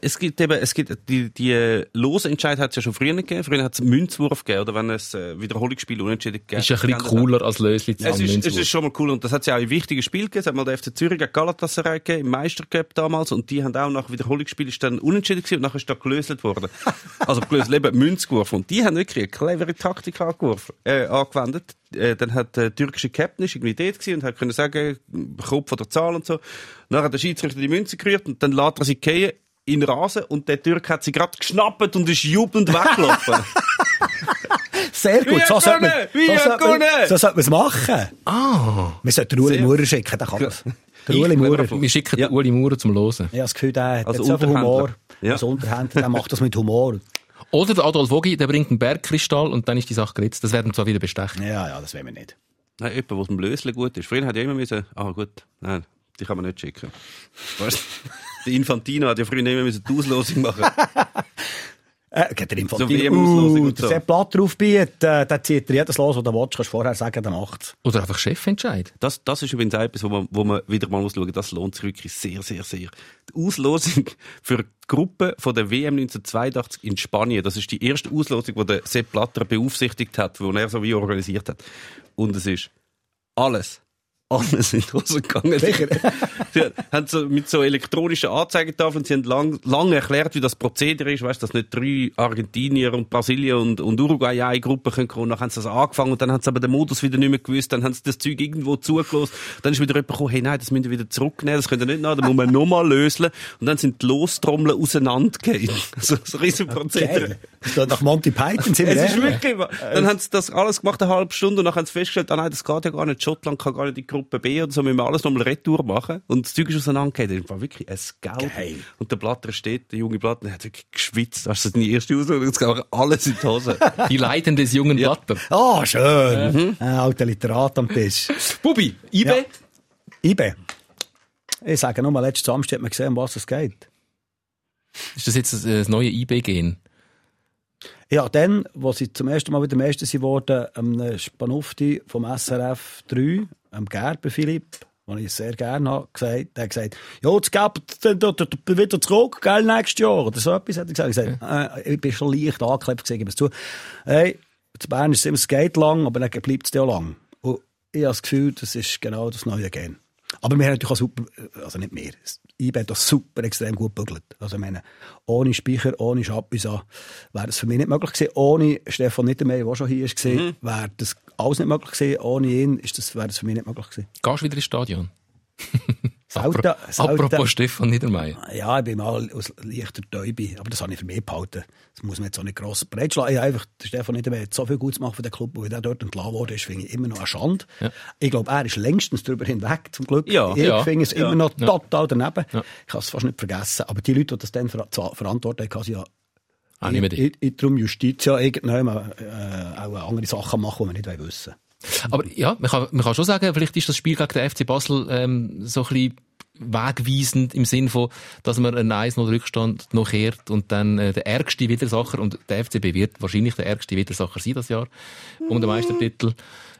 es gibt eben, es gibt, die, die Losentscheid hat es ja schon früher nicht gegeben. Früher hat es Münzwurf gegeben, oder wenn es äh, Wiederholungsspiel unentschieden gegeben ist ein bisschen cooler als Lösli Es ist, es ist schon mal cool und das hat ja auch in wichtigen Spielen gegeben. Es hat mal der FC Zürich gegen Galatasaray gegeben, im Meistercup damals und die haben auch nach Wiederholungsspiel ist dann unentschieden gewesen und nachher ist da gelöst worden. also gelöst, eben Münz geworfen und die haben wirklich eine clevere Taktik angeworfen, äh, angewendet. Äh, dann hat der türkische Captain ist irgendwie dort gewesen und hat können sagen, Kopf oder Zahl und so. Nachher hat der Schiedsrichter die Münze gerührt und dann lässt er sie fallen in den Rasen und der Türk hat sie gerade geschnappt und ist jubelnd weggelaufen. Sehr gut. So sollte man, so sollte man, können! so sollte man es machen. Ah! Wir sollten Uli Maurer schicken, der kann das. Der Uli Maurer. Wir schicken Ja. Uli Maurer zum Losen. Habe das Gefühl, der hat Als so viel Humor. Ja. Als Unterhändler, der macht das mit Humor. Oder der Adolf Vogi, der bringt einen Bergkristall und dann ist die Sache geritzt. Das werden zwar wieder bestechen. Ja, ja, das wollen wir nicht. Nein, jemand, der dem Blösle gut ist. Früher hat ja immer müssen, ah gut, nein, die kann man nicht schicken. Weißt, der Infantino hat ja früher immer müssen die Auslosung machen. Äh, geht der Infantino, So WM-Auslosung uh, und der so. Sepp Blatt drauf bietet, äh, der zieht dir jedes los, was du willst, kannst vorher sagen, der macht's. Oder einfach Chefentscheid. Das, das ist übrigens auch etwas, wo man, wo man wieder mal muss schauen, das lohnt sich wirklich sehr, sehr, sehr. Die Auslosung für die Gruppe von der WM 1982 in Spanien, das ist die erste Auslosung, die der Sepp Blatter beaufsichtigt hat, die er so wie organisiert hat. Und es ist alles, alles in die Hose gegangen. Sicher. Sie haben so mit so elektronischen Anzeigetafeln, sie haben lang, lange erklärt, wie das Prozedere ist, weißt, dass nicht drei Argentinier und Brasilien und, und Uruguay in eine Gruppe können kommen. Dann haben sie das angefangen und dann haben sie aber den Modus wieder nicht mehr gewusst, dann haben sie das Zeug irgendwo zugelassen. Dann ist wieder jemand gekommen, hey, nein, das müssen wir wieder zurücknehmen, das könnt ihr nicht nach, dann muss man nochmal lösen. Und dann sind die Lostrommeln auseinandergehen. So, so ein riesen Prozedere. Geil. Das geht nach Monty Python, sind wir Es ist wirklich, dann haben sie das alles gemacht, eine halbe Stunde, und dann haben sie festgestellt, ah nein, das geht ja gar nicht, Schottland kann gar nicht Gruppe B oder so, müssen wir alles nochmal Retour machen. Und das Zeug ist auseinandergegangen. Das war wirklich ein Scout. Geil. Und der Blatter steht, der junge Blatter, der hat wirklich geschwitzt. Das ist seine erste Auslösung, jetzt geht alles in die Hose. Die Leiden des jungen Ja. Blatter. Ah, schön. Ein alter Literat am Tisch. Bubi, IB? Ja. IB. Ich sage nur mal, letzten Samstag hat man gesehen, um was es geht. Ist das jetzt das, äh, das neue IB-Gen? Ja, dann, wo sie zum ersten Mal wieder Meister sie wurden, am Spanufti vom SRF 3, am Gerber Philipp, den ich sehr gerne habe, gesagt, der hat gesagt, ja, jetzt dann dort wieder zurück, gell, nächstes Jahr. Oder so etwas hat er gesagt. Ich, gesagt, äh, ich bin schon leicht angeklebt, ich gebe es zu. Hey, zu Bern ist es immer, es geht lang, aber dann bleibt es ja lang. Und ich habe das Gefühl, das ist genau das neue Gen. Aber wir haben natürlich auch super, also nicht mehr, IB hat das super extrem gut bügelt. Also ich meine, ohne Speicher, ohne Schappisa wäre das für mich nicht möglich gewesen. Ohne Stefan Niedermeyer, der schon hier ist, Mhm. wäre das alles nicht möglich gewesen. Ohne ihn ist das, wäre das für mich nicht möglich gewesen. Gehst du wieder ins Stadion? Selten, Apro- selten. Apropos Stefan Niedermeyer. Ja, ich bin mal aus leichter Täube, aber das habe ich für mich behalten. Das muss man jetzt auch nicht gross breitschlagen. Habe einfach, Stefan Niedermeyer hat so viel Gutes gemacht für den Club, wo er dort entlassen wurde, ist, finde ich immer noch eine Schande. Ja. Ich glaube, er ist längstens darüber hinweg, zum Glück. Ja, ich ja, finde es ja, immer noch ja. total daneben. Ja. Ich kann es fast nicht vergessen. Aber die Leute, die das dann ver verantwortet haben, ja Ah, nicht mehr darum Justitia irgendwann äh, auch andere Sachen machen, die wir nicht wissen wollen. Aber ja, man kann, man kann schon sagen, vielleicht ist das Spiel gegen den FC Basel ähm, so ein bisschen wegweisend im Sinn von, dass man einen 1-0 Rückstand noch kehrt und dann äh, der ärgste Widersacher, und der FCB wird wahrscheinlich der ärgste Widersacher sein das Jahr, um den Meistertitel.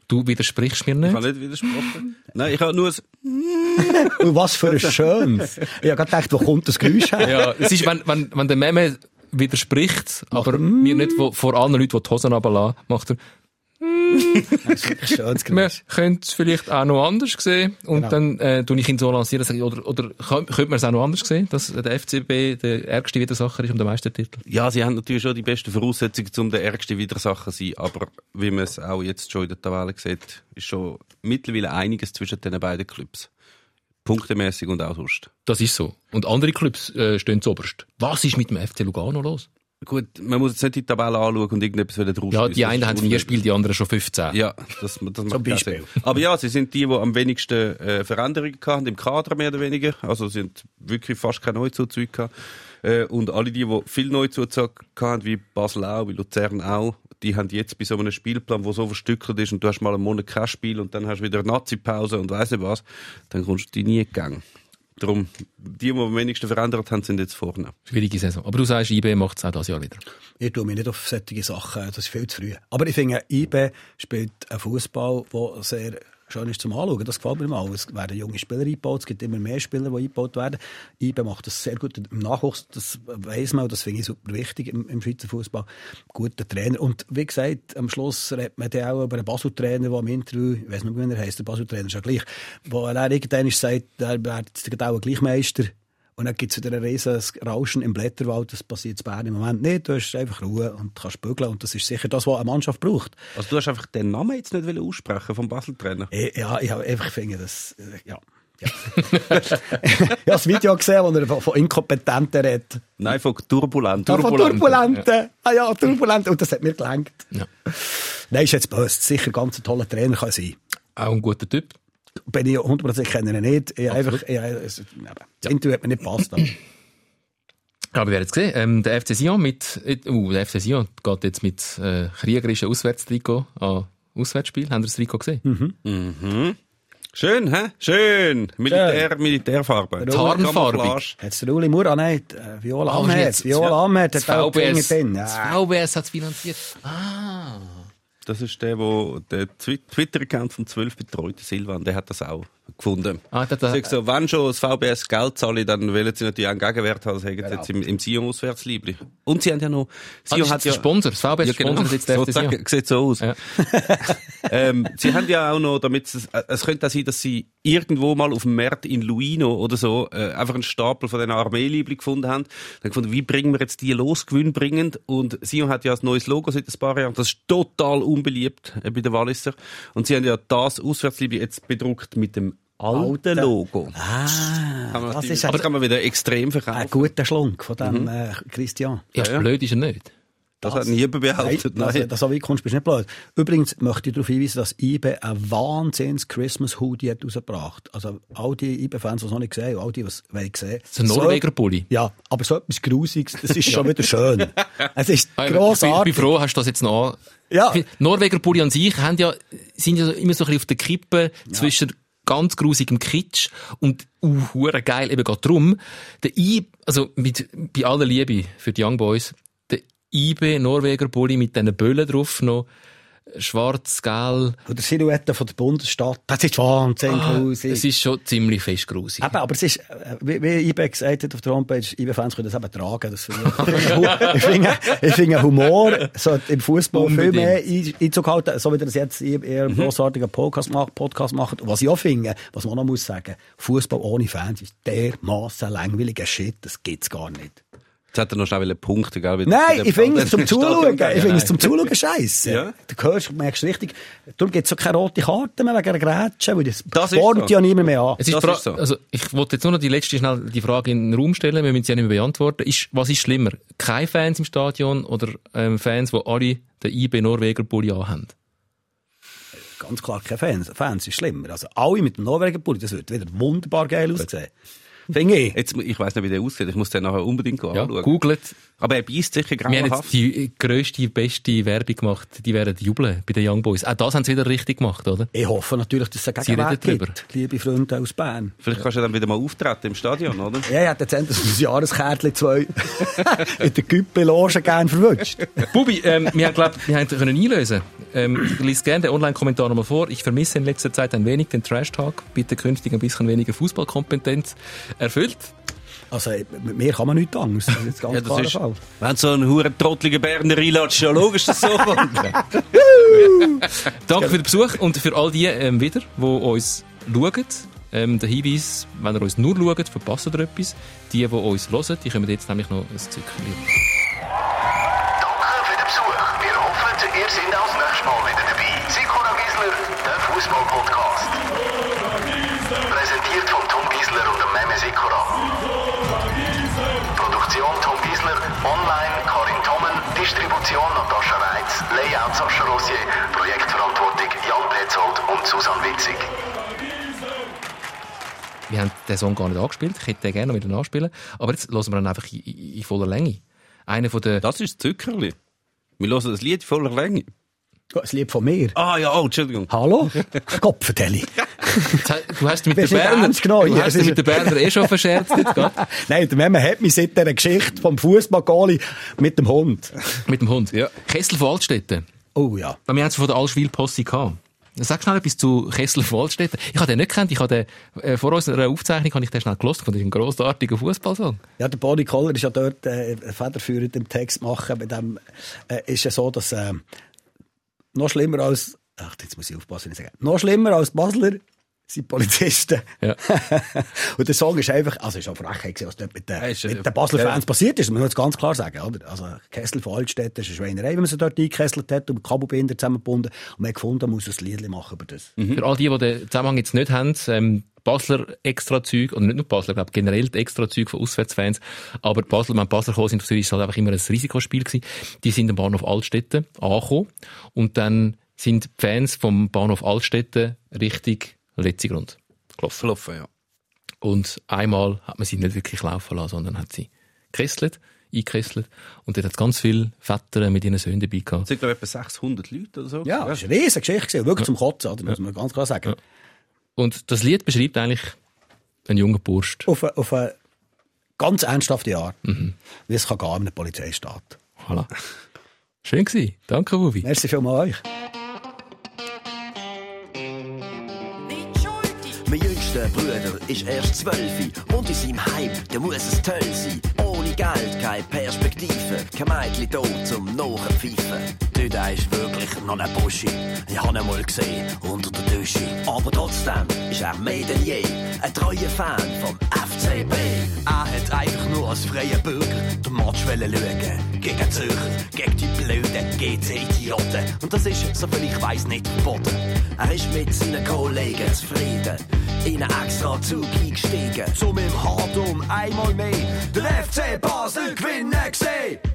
Du widersprichst mir Ich nicht. habe nicht widersprochen. Nein, ich habe nur, Und was für ein schönes. Ich habe gerade gedacht, wo kommt das Geräusch her? Ja, es ist, wenn, wenn, wenn der Meme widerspricht, aber mir nicht wo, vor allen Leuten, die die Hosen runterlassen, macht er Schönes Man Geräusch. könnte es vielleicht auch noch anders sehen. Und Genau. dann äh, tue ich ihn so lancieren. sage ich, Oder, oder könnte man es auch noch anders sehen, dass der FCB der ärgste Widersacher ist um den Meistertitel? Ja, sie haben natürlich schon die besten Voraussetzungen, um der ärgste Widersacher zu sein. Aber wie man es auch jetzt schon in der Tabelle sieht, ist schon mittlerweile einiges zwischen den beiden Clubs. Punktemäßig und auch sonst. Das ist so. Und andere Clubs äh, stehen zuoberst. Was ist mit dem FC Lugano los? Gut, man muss jetzt nicht die Tabelle anschauen und irgendetwas wieder draus Ja, die einen haben vier. Spiele, die anderen schon 15. Ja, das, das macht Beispiel. Sinn. Aber ja, sie sind die, die am wenigsten äh, Veränderungen hatten im Kader, mehr oder weniger. Also sind wirklich fast keine Neuzuzüge gehabt. Äh, und alle die, die viel Neuzuzüge hatten, wie Basel auch, wie Luzern auch, die haben jetzt bei so einem Spielplan, der so verstückelt ist und du hast mal einen Monat kein Spiel und dann hast du wieder eine Nazi-Pause und weiss nicht was, dann kommst du die nie gegangen. Darum, die, die am wenigsten verändert haben, sind jetzt vorne. Schwierige Saison. Aber du sagst, IB macht es auch dieses Jahr wieder. Ich tue mich nicht auf solche Sachen, das ist viel zu früh. Aber ich finde, IB spielt einen Fußball, der sehr schön ist zum Anschauen. Das gefällt mir mal. Es werden junge Spieler eingebaut, es gibt immer mehr Spieler, die eingebaut werden. IB macht das sehr gut im Nachwuchs, das weiss man, das finde ich super wichtig im, im Schweizer Fußball. Guter Trainer. Und wie gesagt, am Schluss redet man auch über einen Basel-Trainer, der im Interview, ich weiss nicht, wie er heisst, der Basel-Trainer ist ja gleich, wo er irgendwann sagt, er jetzt auch ein Gleichmeister. Und dann gibt es wieder ein riesiges Rauschen im Blätterwald. Das passiert in Bern im Moment nicht. Du hast einfach Ruhe und kannst bügeln. Und das ist sicher das, was eine Mannschaft braucht. Also du hast einfach den Namen jetzt nicht wollen aussprechen vom Basel-Trainer. Ich, ja, ich habe einfach finde, das, äh, ja. Ja. ich habe das Video gesehen, wo er von, Inkompetenten redet. Nein, von Turbulent. Ja, von Turbulenten. Ah ja, Turbulenten. Und das hat mir gelangt. Ja. Nein, ist jetzt böse. Sicher ganz ein toller Trainer kann sein. Auch ein guter Typ. Bin ich 100% kenne ihn nicht. Ich einfach, ich, es, eben, das Interview hat mir nicht gepasst. aber- Aber wir werden jetzt sehen. Ähm, der FC Sion mit, uh, der FC Sion geht jetzt mit äh, kriegerischen Auswärtstrikot an Auswärtsspiel. Haben Sie das Trikot gesehen? Schön, hä? Schön. Militär, Militärfarbe. Tarnfarbig. Hat es der Uli Mura nicht? Äh, Viola Ah, Amherd. Viola Amherd Das hat auch VBS, drin. das Ja. VBS hat es finanziert. Ah. Das ist der, wo der Twi- Twitter-Account von 12 betreute Silvan, der hat das auch gefunden. Ah, das- Sag so, wenn schon das VBS Geld zahlen, dann wollen sie natürlich auch einen Gegenwert haben. Das haben sie jetzt im, im Sion auswärtsliebli. Und sie haben ja noch, Ah, Sion das hat ja, Sponsor. Das VBS ja, genau, sponsert jetzt sozusagen, Sion. sieht so aus. Ja. ähm, sie haben ja auch noch, damit es, es könnte auch sein, dass sie irgendwo mal auf dem Markt in Luino oder so äh, einfach einen Stapel von den Armeeliebli gefunden haben. Dann gefunden, wie bringen wir jetzt die los, gewinnbringend? Und Sion hat ja ein neues Logo seit ein paar Jahren. Das ist total unbeliebt äh, bei den Walliser. Und sie haben ja das Auswärtsliebli jetzt bedruckt mit dem alten Logo. Ah, das ist das ein, kann man wieder extrem ein verkaufen. guter Schlunk von dem äh, Christian. Ja, ja. blöd ist er nicht. Das, hat niemand behauptet. Nein, Nein. also, dass du kommst, bist du nicht blöd. Übrigens möchte ich darauf hinweisen, dass IBE ein wahnsinns Christmas Hoodie hat rausgebracht. Also, all die IBE-Fans, die es noch nicht gesehen haben, all die, die es wollen sehen. So ein Norweger Pulli. Ja, aber so etwas Grusiges, das ist schon wieder schön. Es ist Ah, Ich bin, ich grossartig. bin froh, hast du das jetzt noch. Ja. Ich Norweger Pulli an sich haben ja, sind ja immer so ein bisschen auf der Kippe zwischen ganz grusigem Kitsch und uh, geil eben gerade drum. Der I, also mit, bei aller Liebe für die Young Boys, der IB Norweger Pulli mit diesen Böllen drauf noch, schwarz, gelb. Von der Silhouette von der Bundesstadt, das ist wahnsinnig grusig. Es ist schon ziemlich fest grusig. Eben, aber es ist, äh, wie, wie IBE gesagt hat auf der Homepage, IBE-Fans können das eben tragen. Das ich, ich, finde, ich finde Humor so im Fußball viel mehr ein- Einzug halten, so wie ihr das jetzt in ihrem grossartigen Podcast macht, Podcast macht. Was ich auch finde, was man auch noch muss sagen, Fußball ohne Fans ist dermaßen langweiliger Shit, das gibt's gar nicht. Jetzt hat er noch schnell Punkte, gell? wie Nein, ich finde es zum Zuschauen. Ich finde es zum Zuschauen scheiße. Ja. Du hörst, merkst du richtig. Darum gibt es so keine rote Karte mehr wegen einer Grätsche, weil das, Das so. ja niemand mehr an. Es ist ist so. also ich wollte jetzt nur noch die letzte schnell die Frage in den Raum stellen, wir müssen sie ja nicht mehr beantworten. Ist, was ist schlimmer? Keine Fans im Stadion oder ähm, Fans, die alle den IB Norweger Pulli anhaben? Ganz klar, keine Fans. Fans ist schlimmer. Also alle mit dem Norweger Pulli, das wird wieder wunderbar geil aussehen. Finde ich. Jetzt, ich weiß nicht, wie der aussieht. Ich muss den nachher unbedingt Ja, anschauen. googelt. Aber er beißt sicher Wir haben jetzt die grösste, beste Werbung gemacht. Die werden jubeln bei den Young Boys. Auch das haben sie wieder richtig gemacht, oder? Ich hoffe natürlich, dass es einen Gegenwert drüber. gibt, liebe Freunde aus Bern. Vielleicht kannst du dann wieder mal auftreten im Stadion, oder? Ja, ich hätte jetzt endlich das Jahreskärtchen zwei in der Güppe-Loge gerne verwünscht. Bubi, ähm, wir haben, glaub, wir haben können einlösen. Ähm, lies gerne den Online-Kommentar nochmal vor. Ich vermisse in letzter Zeit ein wenig den Trash-Talk. Bitte künftig ein bisschen weniger Fußballkompetenz erfüllt. Also, mit mir kann man nichts anderes. Das ist jetzt ganz Ja, das ist, Fall. wenn so ein hure trottliger Berner reinlatscht, ja logisch, dass so kommt. Danke für den Besuch und für all die ähm, wieder, die uns schauen. Ähm, der Hinweis, wenn ihr uns nur schaut, verpasst ihr etwas. Die, die uns hören, die kommen jetzt nämlich noch ein Zückchen. Danke für den Besuch. Wir hoffen, ihr seid auch das nächste Mal wieder dabei. Sikora Gisler, der Fußball-Podcast. Präsentiert von Tom Gisler und dem Meme Sikora. Distribution Natascha Reitz, Layout Sascha Rossier, Projektverantwortung Jan Petzold und Susanne Witzig. Wir haben den Song gar nicht angespielt. Ich hätte den gerne noch wieder nachspielen. Aber jetzt hören wir ihn einfach in, in in voller Länge. Einer von den... Das ist das Zückerli. Wir hören das Lied voller Länge. Das Lied von mir. Ah ja, oh, Entschuldigung. Hallo? Kopfvertelli. Du hast mit sind Berner... genommen Du hast mit der Berner eh schon verscherzt jetzt gerade. Nein, der Memme hat mich seit dieser Geschichte vom Fußballgoalie mit dem Hund. Mit dem Hund. Ja. Kessel von Altstädten. Oh ja. Wir haben es von der Allschwil-Posse gehabt. Sag schnell etwas zu Kessel von Altstädten. Ich habe den nicht gekannt. Ich habe den, äh, vor unserer Aufzeichnung habe ich den schnell gelost. Das ist ein grossartiger Fußballsong. Ja, der Boni Koller ist ja dort äh, federführend im Text machen. Bei dem äh, ist es so, dass äh, noch schlimmer als, ach, jetzt muss ich aufpassen, ich sage. Noch schlimmer als Basler sind Polizisten. Ja. Und der Song ist einfach, also ist auch Frechheit was dort mit den, Ja, mit den Basler ja. Fans passiert ist, muss man jetzt ganz klar sagen, oder? Also, Kessel von Altstädten ist eine Schweinerei, wenn man sie dort eingekesselt hat und mit Kabelbinder zusammengebunden. Und man hat gefunden, man muss ein Lied machen über das. Für all die, die den Zusammenhang jetzt nicht haben, ähm, Basler Extra-Zeug, oder nicht nur Basler, ich glaube generell die Extra-Zeug von Auswärtsfans, aber Basler, wenn Basler gekommen sind auf Zürich, ist es halt einfach immer ein Risikospiel gewesen. Die sind am Bahnhof Altstätten angekommen und dann sind die Fans vom Bahnhof Altstätten Richtung Letzigrund gelaufen. Verlaufen, ja. Und einmal hat man sie nicht wirklich laufen lassen, sondern hat sie gekesselt, eingekesselt. Und dort hat ganz viele Väter mit ihren Söhnen dabei gehabt. Es sind, glaube ich, etwa 600 Leute oder so. Ja, das war eine riesige Geschichte, wirklich zum Kotzen, oder? muss man ganz klar sagen. Und das Lied beschreibt eigentlich einen jungen Bursch. Auf, eine, auf eine ganz ernsthafte Art, wie es kann gehen in einem Polizeistaat. Voilà. Schön gewesen. Danke, Wubi. Merci vielmals euch. Jüngster Bruder ist erst zwölf und in seinem Heim, da muss es toll sein. Ohne Geld, keine Perspektive, kein Mädchen da zum Nachpfeifen. Der ist wirklich noch ein Buschi. Ich hab ihn mal gesehen, unter der Dusche. Aber trotzdem ist er mehr denn je ein treuer Fan vom FCB. Er hat einfach nur als freier Bürger den Match schauen. Gegen Zürcher, gegen die blöden GC-Idioten. Und das ist, soviel ich weiss, nicht verboten. Er ist mit seinen Kollegen zufrieden. In einen extra Zug eingestiegen. Zum im Hardum einmal mehr den FC Basel gewinnen gesehen.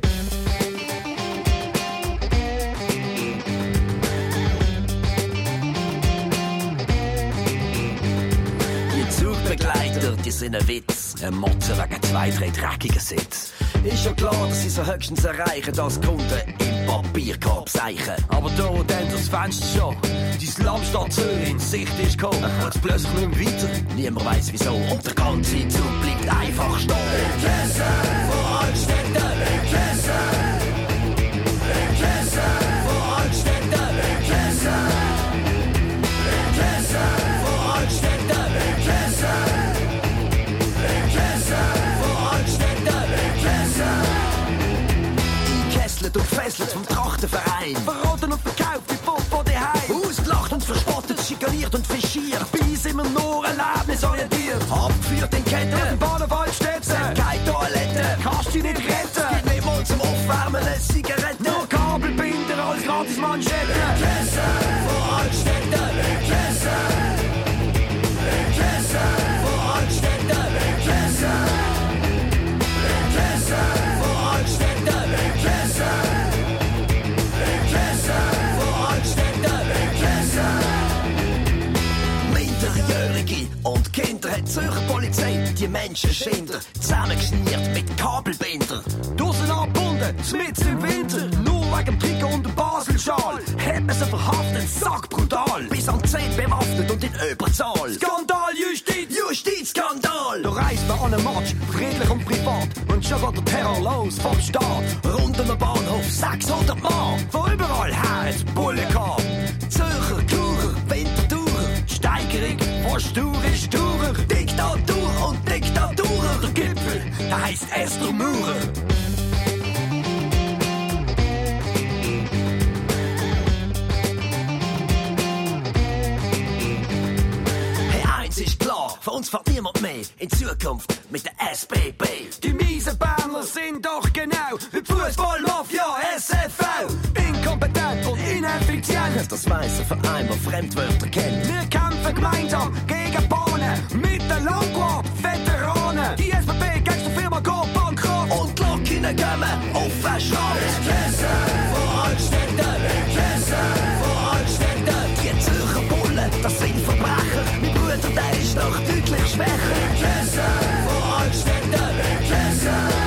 Die Zugbegleiter, die sind ein Witz. Ein Motzen wegen zwei, drei dreckigen Sitz. Ist ja klar, dass sie so höchstens erreichen, dass Kunden im Papierkorb seichen. Aber da, wo dann das Fenster schon, die Zürich in Sicht ist gekommen, wird's plötzlich nicht weiter. Niemand weiss wieso. Und der ganze Zug bleibt einfach stehen. Kesse von Altstädten. Kesse. Kesse Eingekesselt und gefesselt vom Trachtenverein. Verroten und verkauft wie Popo daheim. Ausgelacht und verspottet, schikaniert und fischiert. Bei sind wir nur erlebnisorientiert. Abgeführt in Ketten. Auf dem Bahnhof Altstädten. Keine Toilette. Kannst dich nicht retten. Gibt nicht mal zum Aufwärmen eine Zigarette. Nur Kabelbinder als gratis Manschette. Polizei die Menschen Schinder zusammengeschnürt mit Kabelbinder. Draussen abgebunden, mitten im Winter, nur wegen Trikot und Baselschal. Hat man sie verhaftet, sack brutal. Bis an 10 bewaffnet und in Überzahl. Skandal, Justiz! Justizskandal! Da reist man an einem Match, friedlich und privat. Und schon geht der Terror los vom Staat. Rund um den Bahnhof 600 Mann. Von überall her hat Bulle gehabt. Zürcher, Churer, Winterthurer. Steigerung von Stur ist Sturer. Diktatur und Diktatur, der Gipfel, da heißt Estomure. Von uns fährt niemand mehr in Zukunft mit der SBB. Die miesen Berner sind doch genau wie Fußballmafia SFV. Inkompetent und ineffizient. Das weiße Verein, der Fremdwörter kennt. Wir kämpfen gemeinsam gegen Bahnen mit den Langquart-Veteranen. Die SBB gegen die Firma geht bankrott. Und Lokinnen kommen auf den Schrott. ist doch deutlich schwächer. Klasse, von Altstädter, Klasse.